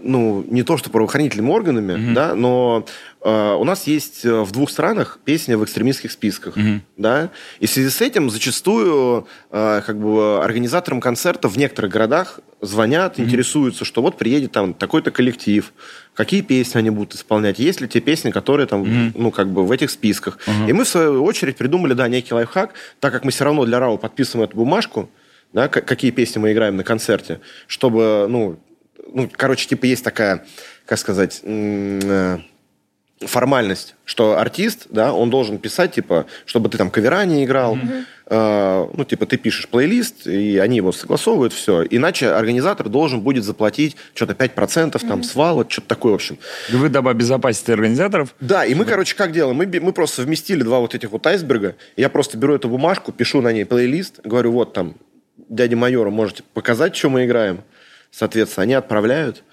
ну, не то что правоохранительными органами, mm-hmm. да, но э, у нас есть в двух странах песня в экстремистских списках, mm-hmm. да, и в связи с этим зачастую э, как бы организаторам концерта в некоторых городах звонят, mm-hmm. интересуются, что вот приедет там такой-то коллектив, какие песни они будут исполнять, есть ли те песни, которые там, mm-hmm. ну, как бы в этих списках. Mm-hmm. И мы, в свою очередь, придумали, да, некий лайфхак, так как мы все равно для РАО подписываем эту бумажку, да, какие песни мы играем на концерте, чтобы, ну, ну, короче, типа есть такая, как сказать, э, формальность, что артист, да, он должен писать, типа, чтобы ты там кавера не играл, mm-hmm. Э, ну, типа, ты пишешь плейлист, и они его согласовывают, все. Иначе организатор должен будет заплатить что-то 5% mm-hmm. там, свала, что-то такое, в общем. Вы дабы обезопасить организаторов? Да, и мы, короче, как делаем? Мы, мы просто совместили два вот этих вот айсберга, я просто беру эту бумажку, пишу на ней плейлист, говорю, вот там, дяде майору можете показать, что мы играем, Соответственно, они отправляют.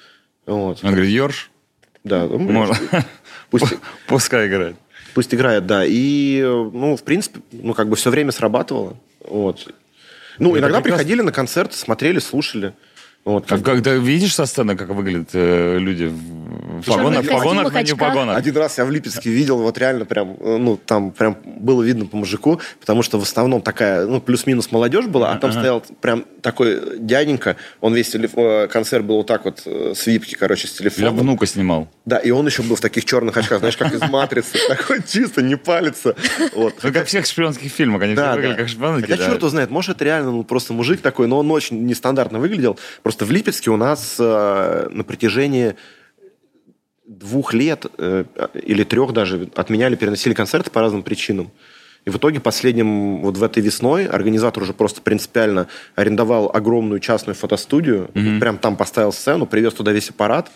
Вот. Он говорит, Йорш? Да. Ну, Можно. Пусть... Пускай играет. Пусть играет, да. И, ну, в принципе, ну, как бы все время срабатывало. Вот. Ну, Это иногда прекрасно. приходили на концерт, смотрели, слушали. Вот, как... Когда видишь со сцены, как выглядят э, люди в погонах, погонах, но не в погонах. Один раз я в Липецке видел, вот реально прям, э, ну, там прям было видно по мужику, потому что в основном такая, ну, плюс-минус молодежь была, а там ага. стоял прям такой дяденька, он весь телеф... Э, концерт был вот так вот э, с випки, короче, с телефоном. Я внука снимал. Да, и он еще был в таких черных очках, знаешь, как из «Матрицы», такой чисто, не палится. Вот. Ну, как в всех шпионских фильмах, они все выглядят как шпионки. Хотя черт знает, может, это реально ну, просто мужик такой, но он очень нестандартно выглядел, просто в Липецке у нас э, на протяжении двух лет э, или трех даже отменяли, переносили концерты по разным причинам. И в итоге последним, вот в этой весной, организатор уже просто принципиально арендовал огромную частную фотостудию, mm-hmm. прям там поставил сцену, привез туда весь аппарат,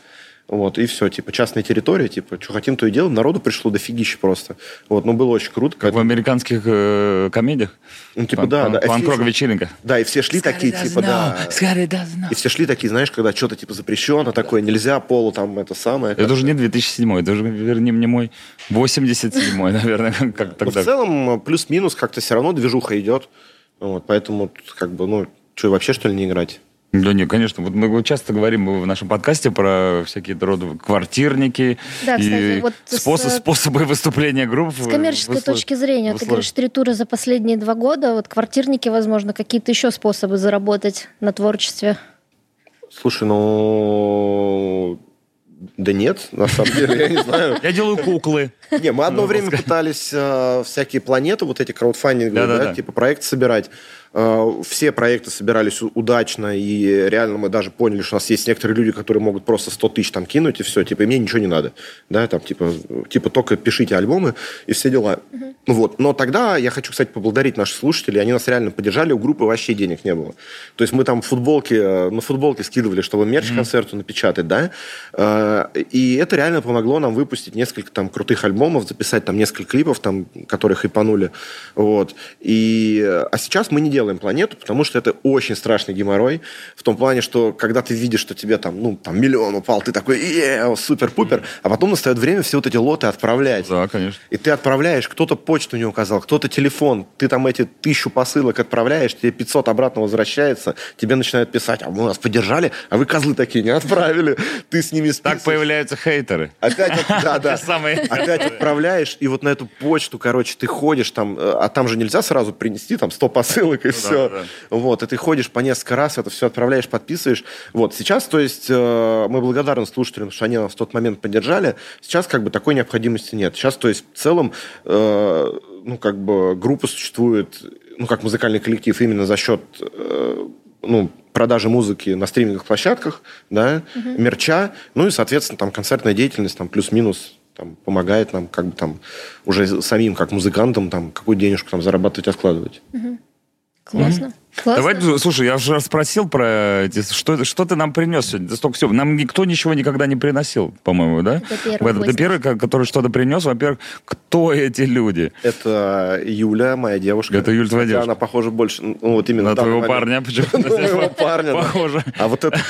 вот, и все, типа, частная территория, типа, что хотим, то и делаем. Народу пришло дофигища просто. Вот, ну, было очень круто. Как в американских э, комедиях? Ну, типа, да, да. Панк-рок вечеринка. Да, и все шли такие, типа, да. И все шли такие, знаешь, когда что-то, типа, запрещено, такое, нельзя, полу там, это самое. Это уже не 2007 это уже, верни мне мой 87-й, наверное, как тогда. в целом, плюс-минус как-то все равно движуха идет. Вот, поэтому, как бы, ну, что, вообще, что ли, не играть? Да нет, конечно. Вот мы часто говорим в нашем подкасте про всякие роды квартирники да, и кстати, вот способ, с, способы выступления групп. С коммерческой в, точки зрения, в ты говоришь, три тура за последние два года, вот квартирники, возможно, какие-то еще способы заработать на творчестве. Слушай, ну да нет, на самом деле, я не знаю. Я делаю куклы. Не, мы одно время пытались э, всякие планеты, вот эти краудфандинговые, да, типа проекты собирать. Э, все проекты собирались удачно, и реально мы даже поняли, что у нас есть некоторые люди, которые могут просто 100 тысяч там кинуть, и все, типа, и мне ничего не надо. Да, там, типа, типа только пишите альбомы и все дела. Угу. Вот. Но тогда я хочу, кстати, поблагодарить наших слушателей, они нас реально поддержали, у группы вообще денег не было. То есть мы там футболки, э, на футболке скидывали, чтобы мерч концерту напечатать, да, э, и это реально помогло нам выпустить несколько там крутых альбомов, записать там несколько клипов, там, которых хайпанули, вот. И, а сейчас мы не делаем планету, потому что это очень страшный геморрой, в том плане, что когда ты видишь, что тебе там, ну, там миллион упал, ты такой, супер-пупер, а потом настает время все вот эти лоты отправлять. Да, конечно. И ты отправляешь, кто-то почту не указал, кто-то телефон, ты там эти тысячу посылок отправляешь, тебе 500 обратно возвращается, тебе начинают писать, а мы вас поддержали, а вы козлы такие не отправили, ты с ними Так появляются хейтеры. Опять, да, да. Опять отправляешь, и вот на эту почту, короче, ты ходишь там, э, а там же нельзя сразу принести там 100 посылок и все. да, да. Вот, и ты ходишь по несколько раз, это все отправляешь, подписываешь. Вот, сейчас, то есть, э, мы благодарны слушателям, что они нас в тот момент поддержали. Сейчас, как бы, такой необходимости нет. Сейчас, то есть, в целом, э, ну, как бы, группа существует, ну, как музыкальный коллектив именно за счет, э, ну, продажи музыки на стриминговых площадках, да, мерча, ну и, соответственно, там концертная деятельность, там плюс-минус там, помогает нам как бы там уже самим, как музыкантам, там, какую денежку там зарабатывать, откладывать. Классно. Классно. Давай, слушай, я уже спросил про эти, что, что ты нам принес сегодня? Столько всего. Нам никто ничего никогда не приносил, по-моему, да? Это первый В этом- Ты гость. первый, ко- который что-то принес. Во-первых, кто эти люди? Это Юля, моя девушка. Это Юля, твоя Хотя девушка. Она похожа больше, ну, вот именно На твоего момент. парня? Почему? На моего парня. Похоже. А вот этот,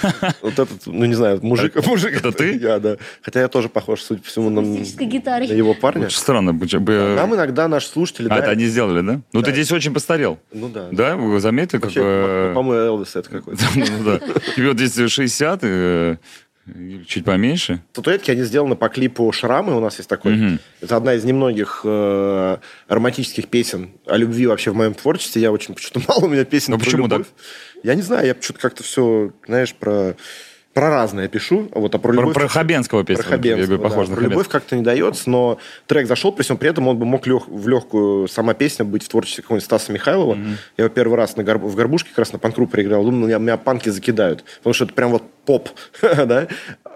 вот этот, ну не знаю, мужик, мужик. это ты? Я, да. Хотя я тоже похож, судя по всему, на, на его парня. Очень странно. Нам иногда наши слушатели... А, это они сделали, да? Ну, ты здесь очень постарел. Ну да. Да? Вы заметили, как... Вообще, э, по- По-моему, Элвис это какой-то. Ну, да. Тебе вот здесь 60, э, чуть поменьше. Статуэтки, они сделаны по клипу «Шрамы», у нас есть такой. Это одна из немногих э, романтических песен о любви вообще в моем творчестве. Я очень, почему-то мало у меня песен Ну, про почему любовь. Я не знаю, я что-то как-то все, знаешь, про, про разное пишу. Вот, а про Про, любовь... про Хабенского песню. Про Хабенского, Я говорю, да. похоже на Про любовь как-то не дается, но трек зашел, при всем при этом он бы мог лег- в легкую сама песня быть в творчестве какого-нибудь Стаса Михайлова. Я его первый раз на гор- в горбушке как раз на панкру проиграл. Думал, меня, меня панки закидают, потому что это прям вот поп, да?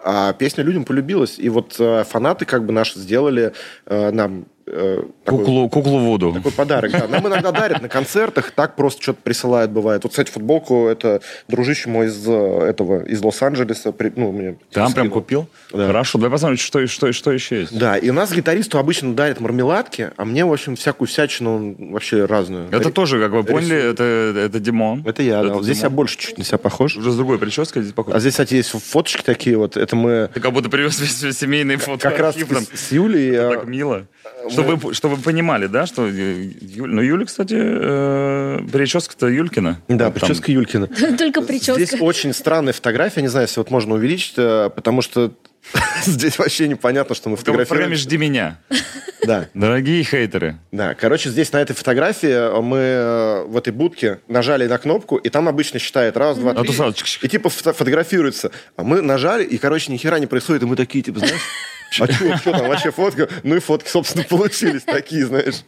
А песня людям полюбилась. И вот э, фанаты как бы наши сделали э, нам э, такой- Куклу, куклу Вуду. такой подарок, да. Нам иногда дарят на концертах, так просто что-то присылают, бывает. Вот, кстати, футболку это дружище мой из э, этого, из Лос-Анджелеса. Ну, мне Там прям купил? Да. Хорошо, давай посмотрим, что, что, что еще есть. Да, и у нас гитаристу обычно дарят мармеладки, а мне, в общем, всякую всячину вообще разную. Это Ри- тоже, как вы поняли, это, это Димон. Это я, да. Это Вот здесь я больше чуть на себя похож. Уже с другой прической здесь похож. А здесь, кстати, есть фоточки такие вот. Это мы Ты как будто привез весь семейный фото. как раз с, с Юлей... э, Так мило. Чтобы, вы- чтобы вы понимали, да, что... э, Юль- ну, Юля, кстати, э, прическа-то Юлькина. Да, Вот там. прическа Юлькина. Только прическа. Здесь очень странная фотография, не знаю, если вот можно увеличить, э, потому что здесь вообще непонятно, что мы Только в программе фотографируем. «Жди меня». Да. Дорогие хейтеры. Да, короче, здесь на этой фотографии мы э, в этой будке нажали на кнопку, и там обычно считает раз, два, А три. И типа фото- фотографируется. А мы нажали, и, короче, ни хера не происходит, и мы такие, типа, знаешь, а что, что там вообще фотка? Ну и фотки, собственно, получились такие, знаешь.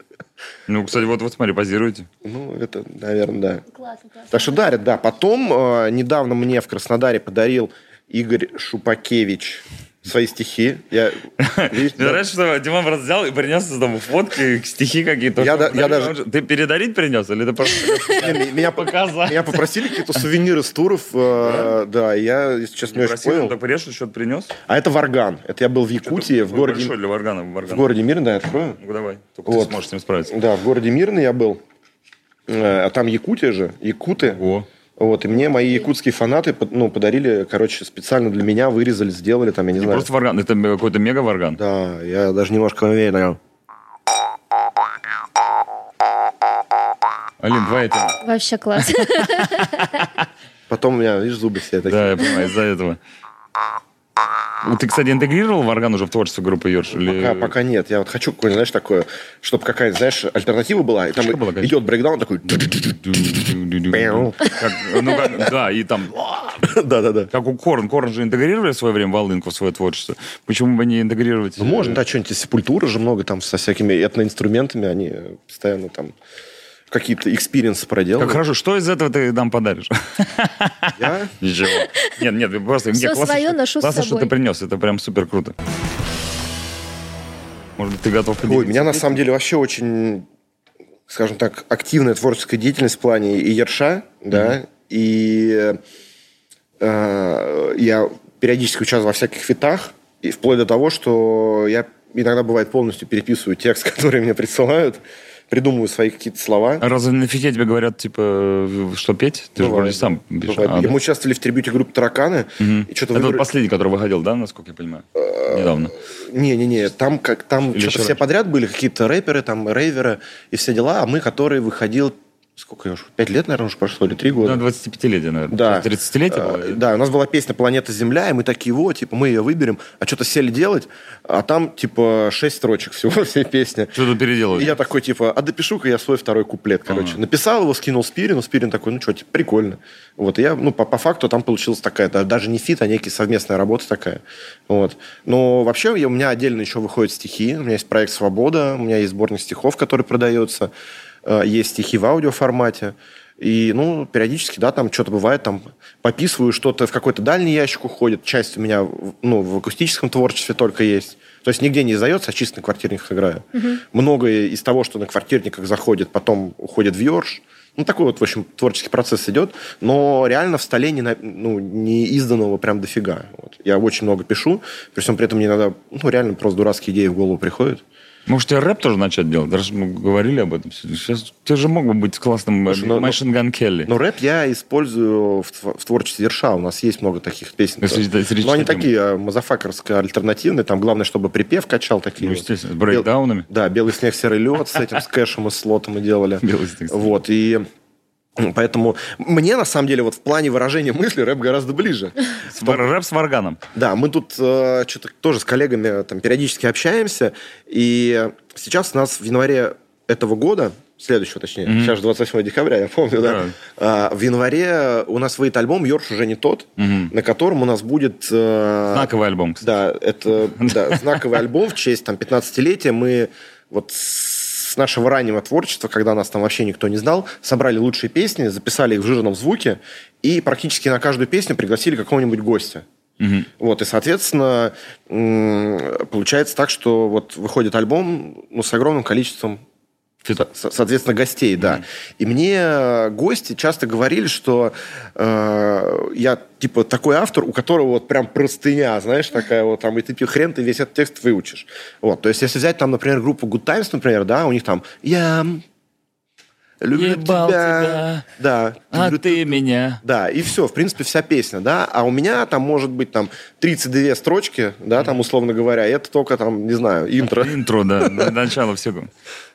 Ну, кстати, вот, вот смотри, позируйте. Ну, это, наверное, да. Классно, классно. Так что дарят, да. Потом э, недавно мне в Краснодаре подарил Игорь Шупакевич свои стихи. Я, видишь, Мне нравится, что Димон просто взял и принес там фотки, стихи какие-то. Я да- я даже- Ты передарить принес или ты просто Меня, показать? меня попросили какие-то сувениры с туров. э, да, я, если честно, не очень понял. так порежь, что-то принес? А это Варган. Это я был в Якутии, в городе, Большой для Варгана. Варган. в городе Мирный, я открою. Ну, давай, только ты сможешь с ним справиться. Да, в городе Мирный я был. Э, А там Якутия же, якуты. О, Вот, и мне мои якутские фанаты ну, подарили, короче, специально для меня, вырезали, сделали там, я не не знаю. просто Варган, это какой-то мега-Варган. Да, я даже немножко наверное. Алин, твоя тема. Вообще класс. Потом у меня, видишь, зубы все такие. Да, я понимаю, из-за этого. Ну, Ты, кстати, интегрировал Варган уже в творчество группы Йорш? Или... Пока, пока нет. Я вот хочу какое-нибудь, знаешь, такое, чтобы какая-то, знаешь, альтернатива была. И там конечно. идет брейкдаун такой. Как, ну, как- да, и там, Да-да-да. как у Корн. Корн же интегрировали в свое время волынку в свое творчество. Почему бы не интегрировать? Ну, можно, да, что-нибудь, сепультуры же много там со всякими этноинструментами, они постоянно там какие-то experience ы Как проделывают. хорошо, что из этого ты нам подаришь? Я? Ничего. Нет, нет, просто... Всё нет, классно, что- ношу с Классно, что собой. ты принес, это прям супер круто. Может быть, ты готов Ой, поделиться? у меня на самом деле вообще очень, скажем так, активная творческая деятельность в плане и Йорша, да, и э, я периодически участвую во всяких фитах, и вплоть до того, что я иногда бывает полностью переписываю текст, который мне присылают, придумываю свои какие-то слова. А разве на фите тебе говорят, типа, что петь? Ты же Бывает, вроде сам пишешь. А, да? Мы участвовали в трибюте группы «Тараканы», и что-то Это выбрали- последний, который выходил, да, насколько я понимаю? Недавно. Не-не-не, там, как, там что-то все подряд были, какие-то рэперы, там, рейверы и все дела, а мы, который выходил сколько уже, пять лет, наверное, уже прошло, или три года. Ну, 25-летие, наверное. Да. 30-летие было? А, Да, у нас была песня «Планета Земля», и мы такие, вот, типа, мы ее выберем, а что-то сели делать, а там, типа, шесть строчек всего всей песни. Что тут переделывать? И я такой, типа, а допишу-ка я свой второй куплет, короче. Ага. Написал его, скинул Спирину, Спирин такой, ну что, типа, прикольно. Вот, и я, ну, по, по факту там получилась такая, да, даже не фит, а некий совместная работа такая. Вот. Но вообще я- у меня отдельно еще выходят стихи, у меня есть проект «Свобода», у меня есть сборник стихов, который продается, есть стихи в аудиоформате. И, ну, периодически, да, там что-то бывает, там пописываю что-то, в какой-то дальний ящик уходит, часть у меня, ну, в акустическом творчестве только есть. То есть нигде не издается, а чисто на квартирниках играю. Многое из того, что на квартирниках заходит, потом уходит в Йорш. Ну, такой вот, в общем, творческий процесс идет. Но реально в столе не, ну, не изданного прям дофига. Вот. Я очень много пишу, при всем при этом мне иногда, ну, реально просто дурацкие идеи в голову приходят. Может, тебе рэп тоже начать делать? Даже мы говорили об этом. Сейчас ты же мог бы быть классным Слушай, ну, Машин Ган Келли. Но рэп я использую в, в творчестве Ерша. У нас есть много таких песен. Если это- если Но они такие а, мазафакерские, альтернативные. Там главное, чтобы припев качал такие. Ну, естественно, с брейкдаунами. Да, «Белый снег, серый лед» с этим, с кэшем и слотом мы делали. Белый снег, Вот, и поэтому мне, на самом деле, вот в плане выражения мысли рэп гораздо ближе. С- Рэп с Варганом. Да, мы тут э, что-то тоже с коллегами э, там периодически общаемся, и сейчас у нас в январе этого года, следующего точнее, сейчас же 28 декабря, я помню, да, а, в январе у нас выйдет альбом «Йорш уже не тот», на котором у нас будет... э, Знаковый альбом, кстати. да, это да, знаковый альбом в честь там, 15-летия. Мы вот с нашего раннего творчества, когда нас там вообще никто не знал, собрали лучшие песни, записали их в жирном звуке и практически на каждую песню пригласили какого-нибудь гостя. Вот, и, соответственно, получается так, что вот выходит альбом ну, с огромным количеством Соответственно, гостей, да. И мне э, гости часто говорили, что э, я, типа, такой автор, у которого вот прям простыня, знаешь, такая вот там, и ты хрен ты весь этот текст выучишь. Вот, то есть, если взять там, например, группу Good Times, например, да, у них там «Я люблю Ебал тебя». тебя. Да. А люблю ты меня. да, и все, в принципе, вся песня, да. А у меня там может быть там 32 строчки, да, там, условно говоря, и это только там, не знаю, интро. Интро, да, на- начало всего.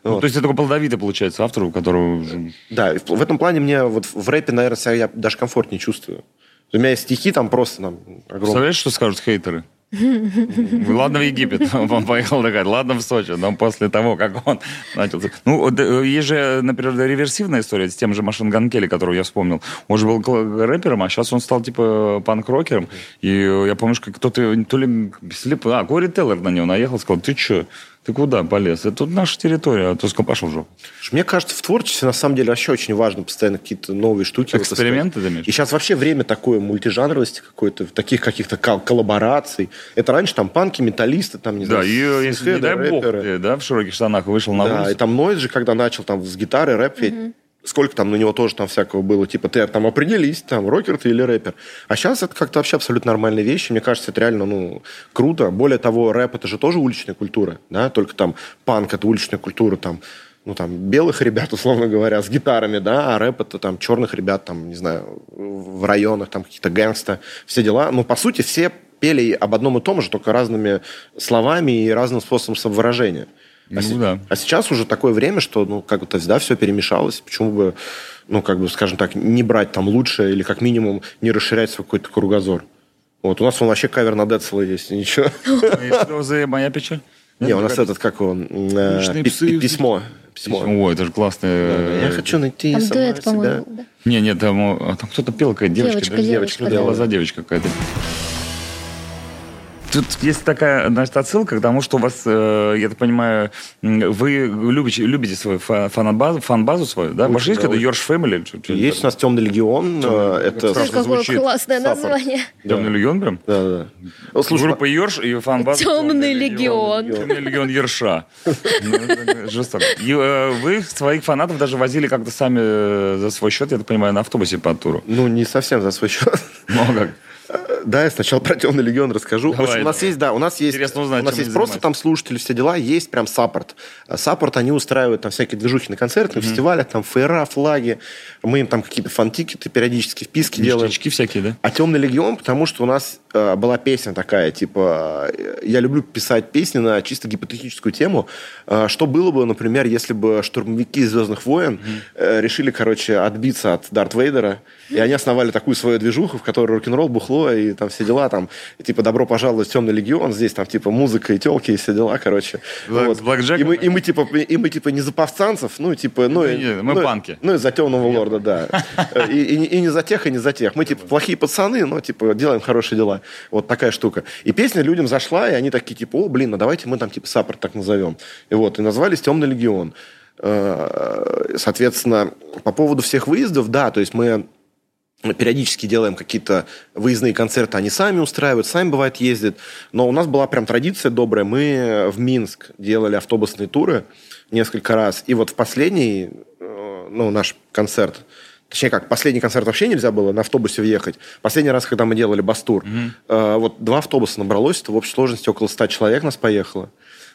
Ну, Вот. то есть это такой плодовитый, получается, автор, у которого... Да, в этом плане мне вот в рэпе, наверное, себя я даже комфортнее чувствую. У меня есть стихи там просто там огромные. Представляешь, что скажут хейтеры? Ладно в Египет, он поехал такая, ладно в Сочи, но после того, как он начал... Ну, э, есть же, например, реверсивная история с тем же Машин Ган Келли, которую я вспомнил. Он же был рэпером, а сейчас он стал, типа, панк-рокером. И я помню, что кто-то, то ли слеп... А, Кори Теллер на него наехал, сказал, ты что, ты куда полез? Это тут наша территория. А то пошел в жопу. Мне кажется, в творчестве на самом деле вообще очень важно постоянно какие-то новые штуки. вот Эксперименты, искать. ты имеешь? И сейчас вообще время такое мультижанровости какой-то, таких каких-то кол- коллабораций. Это раньше там панки, металлисты, там, не Да, знаю, и э, если, не дай бог, рэперы. ты, да, в широких штанах вышел на Да, улицу. и там Нойз же, когда начал там с гитары рэп, ведь сколько там на него тоже там всякого было, типа ты там определись, там рокер ты или рэпер. А сейчас это как-то вообще абсолютно нормальные вещи, мне кажется, это реально, ну, круто. Более того, рэп это же тоже уличная культура, да, только там панк это уличная культура, там, ну, там, белых ребят, условно говоря, с гитарами, да, а рэп это там черных ребят, там, не знаю, в районах, там, какие-то гэнгста, все дела. Ну, по сути, все пели об одном и том же, только разными словами и разным способом самовыражения. А, Ну се- да. а сейчас уже такое время, что, ну, как бы, да, все перемешалось. Почему бы, ну, как бы, скажем так, не брать там лучше или, как минимум, не расширять свой какой-то кругозор. Вот, у нас вон вообще кавер на Децела есть, ничего. И моя печаль. Не, у нас этот, как он, э, письмо. Письмо. Ой, это же классное. Я хочу найти Там сама дуэт, себя. по-моему. да. Не, нет, там, а там кто-то пел, какая девочка. Девочка, да? девочка, глаза девочка какая-то. Тут есть такая, значит, отсылка к тому, что у вас, э, я так понимаю, вы любите, любите свою фа- фанбазу, фан-базу свою, да? Очень, Ваш есть да, Family? Что- что Есть у нас Темный легион. Э, как Это страшно Какое звучит. классное Саппорт. название. Темный легион прям? Да, да. Вот, слушай, Группа Йорш и фан-база Темный легион. Темный легион Йорша. Ну, Жестоко. Э, Вы своих фанатов даже возили как-то сами за свой счет, я так понимаю, на автобусе по туру. ну, не совсем за свой счет. Ну, а как? Да, я сначала про Темный Легион расскажу. Давай, в общем, у нас есть, да, у нас есть, Интересно узнать, у нас есть просто там слушатели, все дела, есть прям саппорт. А Саппорт они устраивают там всякие движухи на концертах, на фестивалях, там фаера, флаги. Мы им там какие-то фан-тикеты периодически вписки делаем. Ништячки всякие, да? А Темный легион, потому что у нас э, была песня такая, типа, я люблю писать песни на чисто гипотетическую тему. Э, что было бы, например, если бы штурмовики Звездных войн э, решили, короче, отбиться от Дарт Вейдера, и они основали такую свою движуху, в которой рок-н-ролл, бухло и там все дела, там, типа, добро пожаловать в Темный легион, здесь там, типа, музыка и телки и все дела, короче. Блэк- с блэкджеком? И мы, и мы, типа, и мы, типа, не за повстанцев, ну, типа, ну, и- нет, мы ну, панки. ну, и за темного лорда, да. И, и не- и не за тех, и не за тех. Мы, типа, плохие пацаны, но, типа, делаем хорошие дела. Вот такая штука. И песня людям зашла, и они такие, типа, о, блин, а давайте мы там, типа, саппорт так назовем. И вот, и назвались «Темный легион». Э, Соответственно, по поводу всех выездов, да, то есть мы периодически делаем какие-то выездные концерты, они сами устраивают, сами, бывает, ездят. Но у нас была прям традиция добрая. Мы в Минск делали автобусные туры несколько раз. И вот в последний, э, ну, наш концерт, точнее как, последний концерт вообще нельзя было на автобусе въехать. Последний раз, когда мы делали бастур, э, вот два автобуса набралось, это в общей сложности около ста человек нас поехало.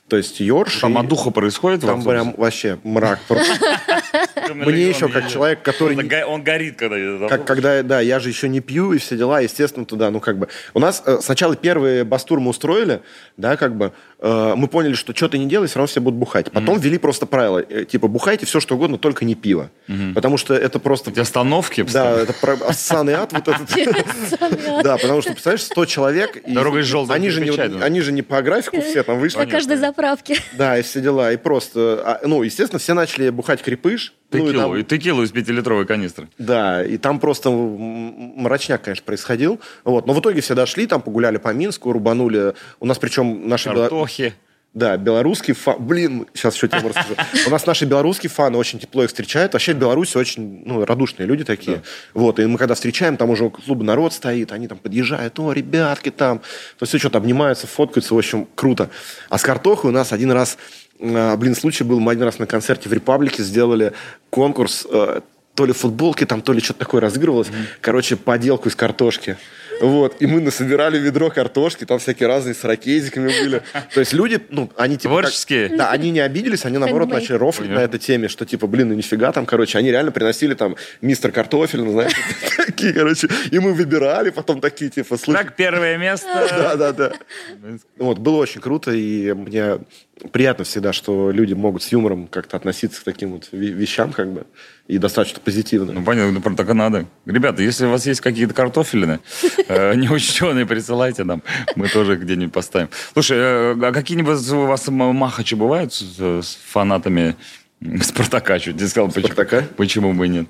То есть Йорш... Там и- одуха происходит в Там прям вообще мрак. просто. Мне еще, как человек, который... Он го- Он горит, когда. Как, когда, да, я же еще не пью и все дела, естественно, туда, ну, как бы... У нас э, сначала первые бастур мы устроили, да, как бы, э, мы поняли, что что ты не делай, все равно все будут бухать. Потом ввели просто правила, э, типа, бухайте все, что угодно, только не пиво. Потому что это просто... Эти остановки Да, это ссаный ад вот этот. Да, потому что, представляешь, 100 человек... и Дорога из желтого они же, не, кирпича идут. они же не по графику все там вышли. На каждой заправке. Да, и все дела. И просто... а, Ну, естественно, все начали бухать крепыш. Ну, и Текилу, там- и текилу из пятилитровой канистры. да, и там просто мрачняк, конечно, происходил. Вот. Но в итоге все дошли, там погуляли по Минску, рубанули. У нас причем наши... Картохи. Да, белорусские фаны... Блин, сейчас еще тебе расскажу. У нас наши белорусские фаны очень тепло их встречают. Вообще в Беларуси очень ну, радушные люди такие. Вот, и мы когда встречаем, там уже у клуба народ стоит, они там подъезжают, о, ребятки там. То все что-то обнимаются, фоткаются, в общем, круто. А с картохой у нас один раз, блин, случай был, мы один раз на концерте в Репаблике сделали конкурс, э, то ли футболки там, то ли что-то такое разыгрывалось. Короче, поделку из картошки. Вот, и мы насобирали ведро картошки, там всякие разные с ракезиками были. То есть люди, ну, они типа... как- Творческие? да, они не обиделись, они наоборот начали рофлить на этой теме, что типа, блин, ну нифига там, короче, они реально приносили там мистер картофель, ну, знаешь, такие, короче, и мы выбирали потом такие, типа, слушай, Так, первое место. да, да, да. Вот, было очень круто, и мне приятно всегда, что люди могут с юмором как-то относиться к таким вот ве- вещам, как бы, и достаточно позитивно. Ну, понятно, ну, про- так и надо. Ребята, если у вас есть какие-то картофелины, э, неучтенные, присылайте нам. Мы тоже где-нибудь поставим. Слушай, э, а какие-нибудь у вас махачи бывают с, фанатами Спартака? Чуть не сказал, почему, Спартака? почему бы и нет?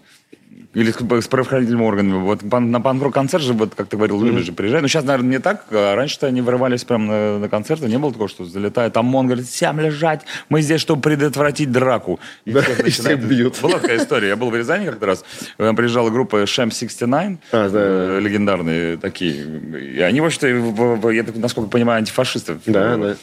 Или с, с правоохранительными органами. Вот на панк концерт же, вот, как ты говорил, любишь же приезжать. Ну, сейчас, наверное, не так. А раньше-то они вырывались прямо на, на концерты. Не было такого, что залетает ОМОН, говорит, всем лежать. Мы здесь, чтобы предотвратить драку. И Да, всех и всех бьют. Была такая история. Я был в Рязани как-то раз. Там приезжала группа Sham 69, А, да. э, легендарные такие. И они, в общем-то, в- в- я насколько понимаю, антифашисты. Да, да.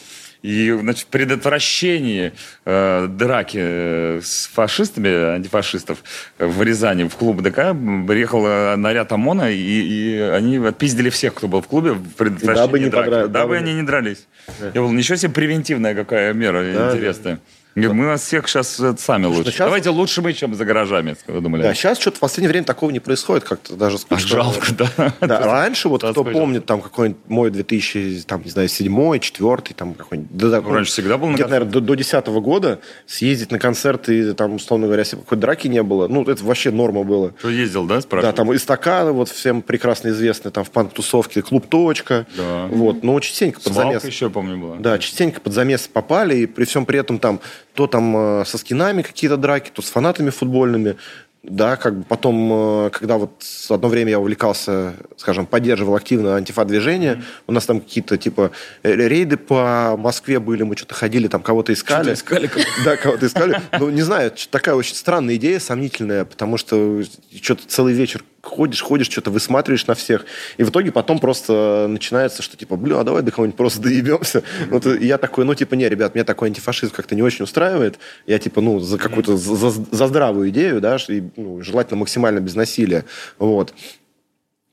И, значит, в предотвращении э, драки э, с фашистами, антифашистов в Рязани, в клуб ДК, приехал э, наряд ОМОНа, и, и они отпиздили всех, кто был в клубе в предотвращении Дабы не драки. подра- Дабы дабы они не- дрались. Я был, ничего себе превентивная какая мера Да, интересная. Говорит, мы вас всех сейчас сами лучше. щас- Давайте лучше мы, чем за гаражами, вы думали. Да, сейчас что-то в последнее время такого не происходит, как-то даже Аж скучно. жалко, да. Да, раньше, вот Да, кто помнит, там какой-нибудь мой 2000, там, не знаю, седьмой, четвертый, там какой-нибудь... Да, да, Ну, раньше всегда был на Где-то, наверное, до, до 10 года съездить на концерты, там, условно говоря, если какой-то драки не было, ну, это вообще норма было. Что ездил, да, Да, спрашивают? там эстакады, вот всем прекрасно известны, там в панк-тусовке клуб «Точка». Да. Вот, но частенько под замес. еще, помню, была. Да, частенько под замес попали, и при всем при этом там то там э, со скинами какие-то драки, то с фанатами футбольными. Да, как бы потом, э, когда вот одно время я увлекался, скажем, поддерживал активно антифа-движение, у нас там какие-то, типа, э, рейды по Москве были, мы что-то ходили, там кого-то искали. Что-то искали, как- Да, кого-то искали. Ну, не знаю, такая очень странная идея, сомнительная, потому что что-то целый вечер ходишь, ходишь, что-то высматриваешь на всех, и в итоге потом просто начинается, что типа, бля, а давай до кого-нибудь просто доебемся. Вот и я такой, ну, типа, не, ребят, меня такой антифашизм как-то не очень устраивает. Я, типа, ну, за какую-то, за, за здравую идею, да, и, ну, желательно максимально без насилия. Вот.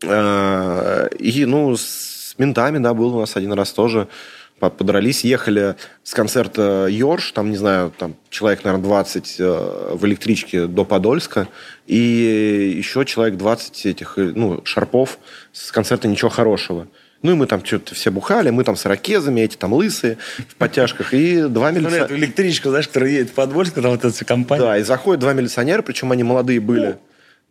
Э, И, ну, с ментами, да, был у нас один раз тоже. По- Подрались, ехали с концерта Йорш, там, не знаю, там человек, наверное, 20 э, в электричке до Подольска, и еще человек 20 этих, э, ну, шарпов с концерта «Ничего хорошего». Ну, и мы там что-то все бухали, мы там с ирокезами, эти там лысые, в подтяжках, и два милиционера... эту электричку, знаешь, которая едет в Подвольск, там вот эта вся компания. Да, и заходят два милиционера, причем они молодые были.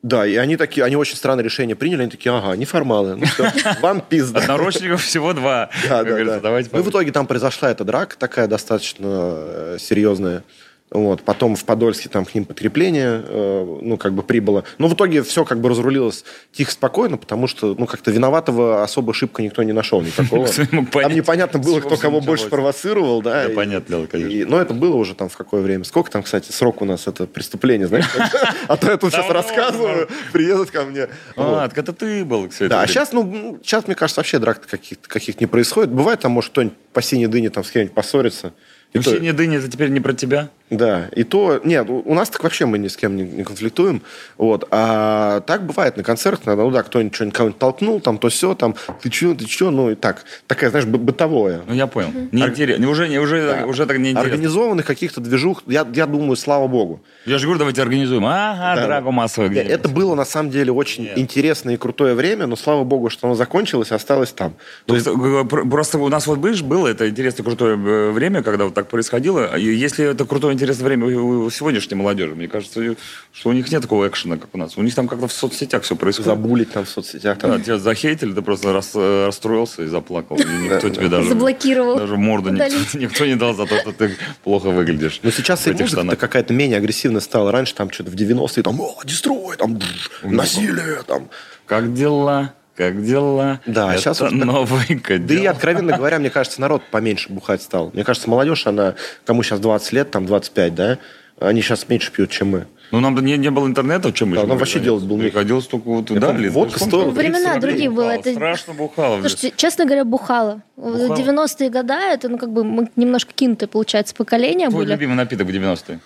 Да, и они такие, они очень странное решение приняли, они такие, ага, неформалы, ну все, вам пизда. Одноручников всего два. Да, да, да. Ну, в итоге там произошла эта драка такая достаточно э, серьезная. Вот. Потом в Подольске там к ним подкрепление, э, ну, как бы прибыло. Но в итоге все как бы разрулилось тихо, спокойно, потому что, ну, как-то виноватого особо шибко никто не нашел никакого. Там непонятно было, кто кого больше провоцировал, да. Да, дело, конечно. но это было уже там в какое время? Сколько там, кстати, срок у нас это преступление, знаешь? А то я тут сейчас рассказываю, приедут ко мне. А, так это ты был, кстати. Да, а сейчас, ну, сейчас, мне кажется, вообще драк каких-то каких не происходит. Бывает, там, может, кто-нибудь по синей дыне там с кем-нибудь поссорится. Ну, синяя дыня, это теперь не про тебя? Да, и то... Нет, у нас так вообще мы ни с кем не, не конфликтуем. Вот. А так бывает на концертах, иногда, ну да, кто-нибудь что-нибудь кого-нибудь толкнул, там то все, там, ты че, ты че, ну и так. Такая, знаешь, бы- бытовое. Ну, я понял. Неинтересно. Уже, не- уже, Да. уже так неинтересно. Организованных каких-то движух, я, я думаю, слава богу. Я же говорю, давайте организуем. Ага, Да, драку массовую Нет, это было на самом деле очень Нет. интересное и крутое время, но слава богу, что оно закончилось и осталось там. То есть, Просто, про- просто у нас вот, было это интересное, крутое э, время, когда вот так происходило. И Если это крутое, интересное время у сегодняшней молодежи, мне кажется, что у них нет такого экшена, как у нас. У них там как-то в соцсетях все происходит. забулить там в соцсетях. Там. Да, тебя захейтили, ты просто рас- э, расстроился и заплакал. И никто тебе даже... Заблокировал. Даже морду никто, никто не дал за то, что ты плохо выглядишь. Но сейчас и музыка какая-то менее агрессивная стала. Раньше там что-то в 90-е там, о, дестрой, там, насилие, там. Как дела? Как дела? Да, Это щас вот новый кадил. Да и, откровенно говоря, мне кажется, народ поменьше бухать стал. Мне кажется, молодежь, она, кому сейчас 20 лет, там 25, да, они сейчас меньше пьют, чем мы. Ну, нам не, не было интернета, чем мы Да, нам вообще делать было нечего. Приходилось только вот... Да, Лиз, водка стоила Времена 30 рублей другие были, это- Страшно бухало. Слушайте, честно говоря, бухала. Бухала? 90-е годы, это, ну, как бы, мы немножко кинутые, получается, поколения Твой были. любимый напиток в 90-е?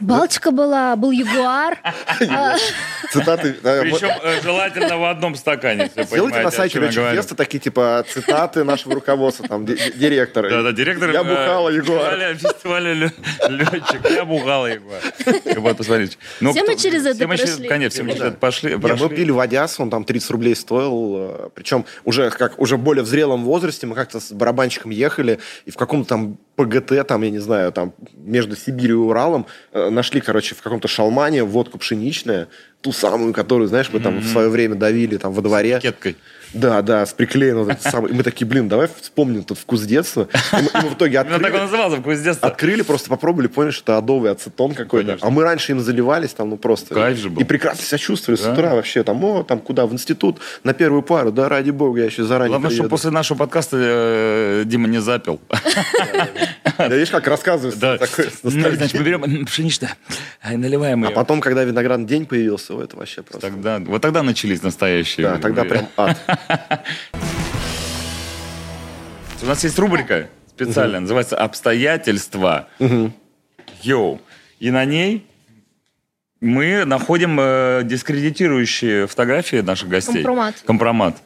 Балтика была, был Ягуар. А, Цитаты. вот. Причем э, желательно в одном стакане, Сделайте на сайте чем я Речи говорю. Феста такие, типа, цитаты нашего руководства, там, ди- ди- директора. Да, да, директор Я э, бухала, Егор. фестиваля, летчик. Я бухала. Как бы посмотрите. Ну, Все мы через это прошли. Конечно, все мы через это пошли. Мы пили водяс, он там 30 рублей стоил. э, Причем уже как уже более в зрелом возрасте мы как-то с барабанщиком ехали и в каком-то там ПГТ, там, я не знаю, там между Сибирью и Уралом э, нашли, короче, в каком-то шалмане водку пшеничная, ту самую, которую, знаешь, мы там в свое время давили там во дворе. Кеткой. Да, да, с приклеенным самый. И мы такие, блин, давай вспомним тот вкус детства. И мы, и мы в итоге Именно так он открыли, назывался, вкус детства. открыли, просто попробовали, поняли, что это адовый ацетон какой-то. А мы раньше им заливались там, ну просто. Кайф же был. И прекрасно себя чувствовали с Да. утра вообще. Там, о, там куда, в институт, на первую пару, да, ради бога, я еще заранее Главное, что после нашего подкаста э, Дима не запил. Я, видишь, как рассказываю, Да. Ну. Значит, мы берем пшеничное, а, наливаем А ее. потом, когда виноградный день появился, это вообще просто... Тогда, вот тогда начались настоящие. Да, тогда прям ад. У нас есть рубрика специальная, называется «Обстоятельства». Йоу. И на ней мы находим э, дискредитирующие фотографии наших гостей. Компромат. Компромат.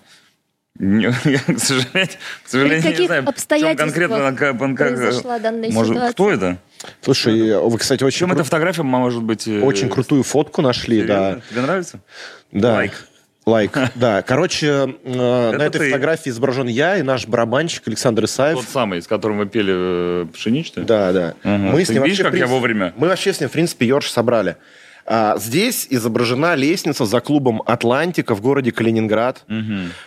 Не- Я, к сожалению, к сожалению, не каких знаю, в чем обстоятельствах конкретно, как- как- произошла данная может, ситуация? Кто это? Слушай, вы, кстати, В очень, чем кру- эта фотография может быть? э, очень крутую фотку нашли, да. серьезно? Тебе нравится? Да. Лайк. Лайк, да. Короче, э, на этой ты. фотографии изображен я и наш барабанщик Александр Исаев. Тот самый, с которым вы пели э, пшеничный? Да, да. Ага. Мы с ним видишь, вообще, как в я вовремя? Мы вообще с ним, в принципе, Йорш собрали. А, здесь изображена лестница за клубом «Атлантика» в городе Калининград.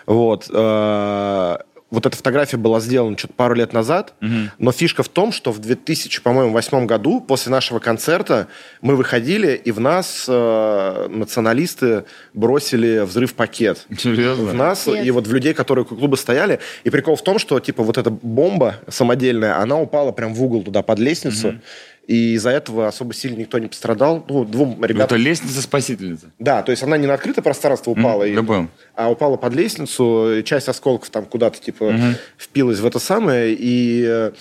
Вот. э, вот эта фотография была сделана что-то пару лет назад, но фишка в том, что в 2000, по-моему, восьмом году после нашего концерта мы выходили, и в нас э, националисты бросили взрыв-пакет Серьезно? в нас Капец. и вот в людей, которые у клуба стояли. И прикол в том, что типа вот эта бомба самодельная, она упала прям в угол туда под лестницу. И из-за этого особо сильно никто не пострадал. Ну, двум Это ребятам... лестница-спасительница. Да, то есть она не на открытое пространство упала, Мгм, и- а упала под лестницу, часть осколков там куда-то типа впилась в это самое, и э,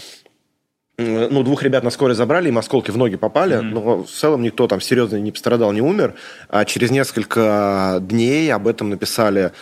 ну, двух ребят на скорой забрали, им осколки в ноги попали, но в целом никто там серьезно не пострадал, не умер. А через несколько дней об этом написали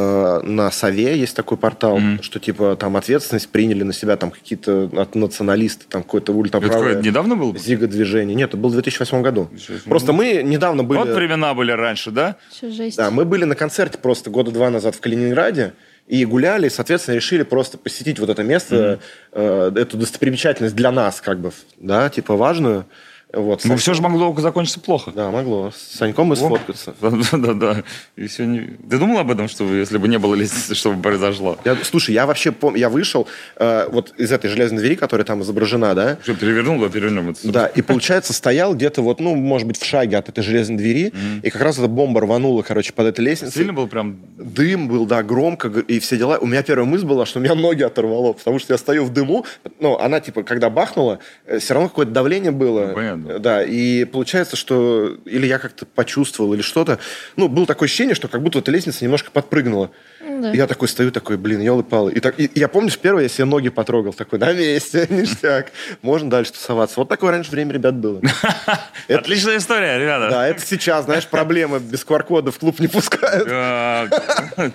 э, на Сове есть такой портал, Мгм. что типа там ответственность приняли на себя там какие-то от- националисты, там какое-то Это какое, ультраправое недавно было? зиго-движение. Нет, это был в 2008 году. 2008 Просто мы недавно были... Вот времена были раньше, да? Что жесть. Да, мы были на концерте просто года два назад в Калининграде и гуляли, и, соответственно, решили просто посетить вот это место, э, эту достопримечательность для нас, как бы, да, типа важную. Вот, Ну, Сань- все же могло закончиться плохо. Да, могло. С Саньком мы сфоткаться. Да, да, да. И все не... Ты думал об этом, что если бы не было лестницы, что бы произошло? Я, слушай, я вообще помню, я вышел э, вот из этой железной двери, которая там изображена, да, Что, перевернул, да, перевернем. Это, Да, и получается, стоял где-то вот, ну, может быть, в шаге от этой железной двери, и как раз эта бомба рванула, короче, под этой лестницей. Сильно был прям... Дым был, да, громко, и все дела. У меня первая мысль была, что у меня ноги оторвало, потому что я стою в дыму. Ну, она, типа, когда бахнула, все равно какое-то давление было. Ну, понятно. Да, и получается, что или я как-то почувствовал, или что-то. Ну, было такое ощущение, что как будто эта лестница немножко подпрыгнула. Ну да. И Я такой стою, такой, блин, елы-палы. И, так, и я, помнишь, первое, я себе ноги потрогал, такой, на месте, ништяк. Можно дальше тусоваться. Вот такое раньше время, ребят, было. Это- Отличная история, ребята. Да, это сейчас, знаешь, проблемы без QR-кода в клуб не пускают.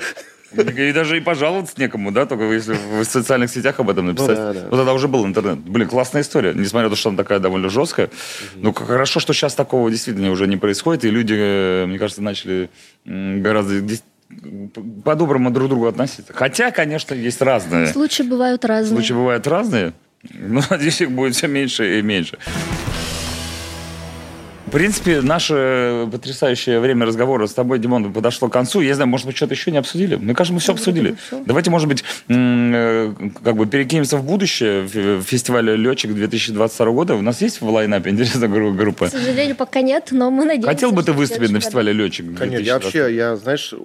Так. И даже и пожаловаться некому, да, только если в социальных сетях об этом написать. Ну да, да. Вот тогда уже был интернет. Блин, классная история. Несмотря на то, что она такая довольно жесткая. Ну, хорошо, что сейчас такого действительно уже не происходит, и люди, э, мне кажется, начали гораздо по-доброму друг к другу относиться. Хотя, конечно, есть разные. Случаи бывают разные. Случаи бывают разные, но надеюсь, их будет все меньше и меньше. В принципе, наше потрясающее время разговора с тобой, Димон, подошло к концу. Я знаю, может быть, что-то еще не обсудили? Мне кажется, мы все Ну, обсудили. Давайте, может быть, э, как бы перекинемся в будущее. В- Фестивале «Летчик» 2022 года. У нас есть в лайнапе интересная гру- группа? К сожалению, пока нет, но мы надеемся. Хотел бы ты выступить на фестивале «Летчик»? Конечно, я вообще, я, знаешь,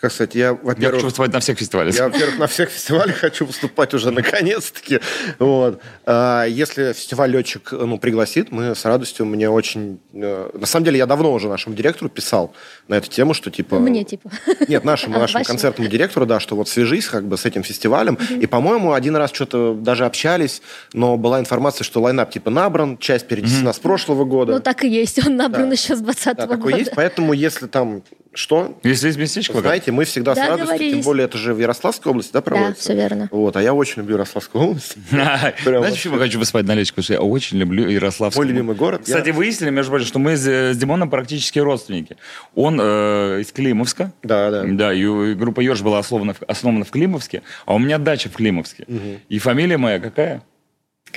как сказать, я, Я во-первых, хочу выступать на всех фестивалях. Я, во-первых, на всех фестивалях хочу выступать уже наконец-таки. Вот. А, Если фестиваль летчик ну, пригласит, мы с радостью, мне очень... э, На самом деле, я давно уже нашему директору писал на эту тему, что типа... Мне, типа. Нет, нашему, А, нашему вашему. концертному директору, да, что вот свяжись как бы с этим фестивалем. И, по-моему, один раз что-то даже общались, но была информация, что лайнап типа набран, часть перенесена с прошлого года. Ну, так и есть. Он набран Да. еще с 20 да, года. такое есть, поэтому если там что, Если есть местечко, как- знаете, мы всегда с Да, радостью, тем договорились. более это же в Ярославской области, да, Да, проводится? все верно. Вот, а я очень люблю Ярославскую область. Знаете, почему я хочу выступать на что я очень люблю Ярославскую. Мой любимый город. Кстати, выяснили, между прочим, что мы с, с Димоном практически родственники. Он э, из Климовска. Да, да. Да, и, группа Ёж была основана в Климовске, а у меня дача в Климовске. И фамилия моя какая?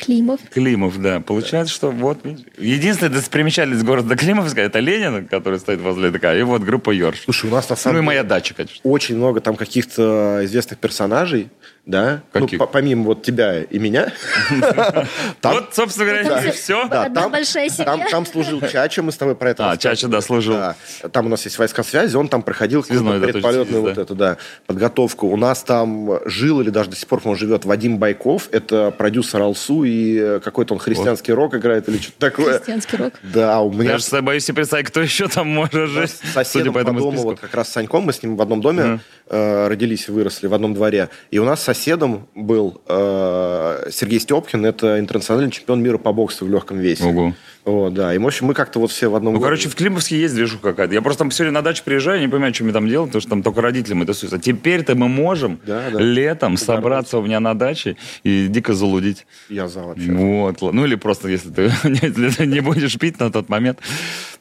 Климов. Климов, да. Получается, что вот, единственная достопримечательность города Климовска это Ленин, который стоит возле ДК, и вот группа Ёрш. Слушай, у нас на Ну самом и деле моя дача, конечно. очень много там каких-то известных персонажей, да? Каких? Ну, по- помимо вот тебя и меня. Там- Вот, собственно говоря, и все- Одна там- большая семья. Там, там служил Чача, мы с тобой про это А. Чача, да, служил. Да. Там у нас есть войска связи, он там проходил предполетную вот эту, да, подготовку. У нас там жил или даже до сих пор, по-моему, живет Вадим Байков, это продюсер Алсу, и э, какой-то он христианский рок играет или что-то такое. Христианский рок. Да, у меня Я же боюсь себе представить, кто еще там может жить, судя по этому дому, списку. вот как раз с Саньком, мы с ним в одном доме э, родились и выросли, в одном дворе. И у нас соседом был э, Сергей Степкин, это интернациональный чемпион мира по боксу в легком весе. Ого. Вот, да. И, в общем, мы как-то вот все в одном Ну, городе. короче, в Климовске есть движуха какая-то. Я просто там все время на дачу приезжаю, не понимаю, что мне там делать, потому что там только родителям это тусуются. Теперь-то мы можем Да, да. летом собраться у меня на даче и дико залудить. Я за вообще. Вот. Ну или просто, если ты, если ты не будешь пить на тот момент.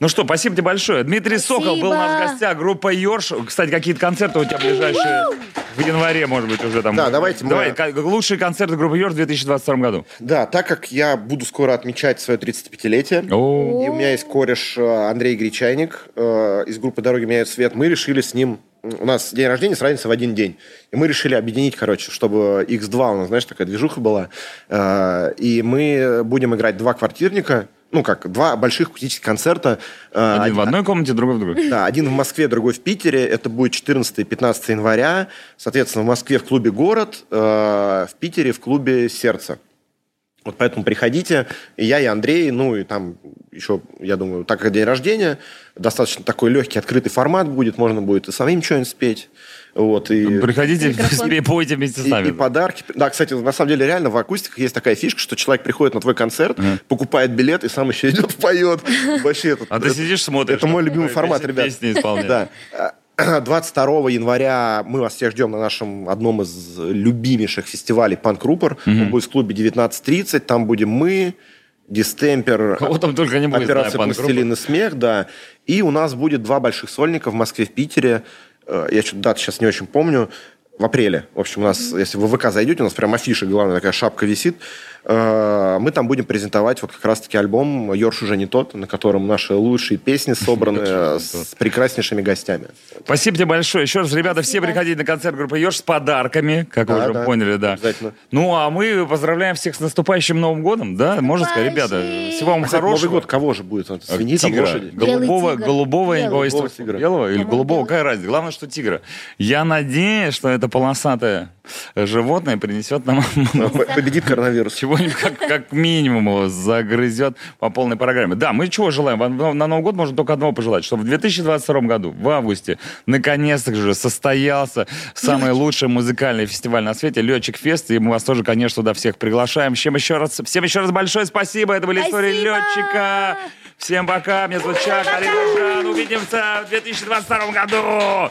Ну что, спасибо тебе большое. Дмитрий Сокол был у нас в гостях. Группа Йорш. Кстати, какие-то концерты у тебя ближайшие в январе, может быть, уже там. Да, давайте мы- Давай, лучшие концерты группы Йорш в 2022 году. Да, так как я буду скоро отмечать свое 35-летие, О, и у меня есть кореш э, Андрей Гречайник э, из группы «Дороги меняют свет», мы решили с ним... У нас день рождения с разницей в один день. И мы решили объединить, короче, чтобы X2 у нас, знаешь, такая движуха была. Э, И мы будем играть два квартирника, ну как, два больших акустических концерта. Э, один в одной комнате, другой в другой. Да, один в Москве, другой в Питере. Это будет 14 и 15 января. Соответственно, в Москве в клубе «Город», в Питере в клубе «Сердце». Вот поэтому приходите. И я, и Андрей, ну и там еще, я думаю, так как день рождения, достаточно такой легкий, открытый формат будет. Можно будет и самим что-нибудь спеть. Вот, и... Приходите, Микрофон. спей- пойте вместе с И, нами. и подарки. Да, кстати, на самом деле реально в акустиках есть такая фишка, что человек приходит на твой концерт, покупает билет и сам еще идет поет. Вообще, это, А ты это- сидишь, смотришь. это мой любимый Песни- формат, ребят. Песни исполняешь. Да. А, 22 января мы вас всех ждем на нашем одном из любимейших фестивалей Панк Рупор. Мгм. Он будет в клубе 19.30. Там будем мы, Дистемпер, Кого там только не будет, Операция знаю. «Пластилин и смех», да. И у нас будет два больших сольника в Москве, в Питере. Э, Я что-то дату сейчас не очень помню. В апреле. В общем, у нас, если вы в ВК зайдете, у нас прям афиша, главная такая шапка висит. Э, Мы там будем презентовать вот как раз-таки альбом «Йорш уже не тот», на котором наши лучшие песни собраны э, с прекраснейшими гостями. Спасибо тебе большое. Еще раз, ребята, все приходите на концерт группы Ёж с подарками, как вы уже поняли, да. обязательно. Ну, а мы поздравляем всех с наступающим Новым годом, да? Можно сказать, ребята, всего вам хорошего. Новый год кого же будет? Свиньи там, Тигра. Голубого, голубого, тигра. белого или голубого, какая разница? Главное, что тигра. Я надеюсь, что это полосатое животное принесет нам Победит коронавирус. чего-нибудь как, как минимум его загрызет по полной программе. Да, мы чего желаем? На Новый год можно только одного пожелать, чтобы в 2022 году, в августе, наконец-то же состоялся самый лучший музыкальный фестиваль на свете, Летчик Фест, и мы вас тоже, конечно, туда всех приглашаем. Всем еще раз, всем еще раз большое спасибо. Это были истории летчика. Всем пока. Меня зовут Чак, Олег Жан. Увидимся в 2022 году.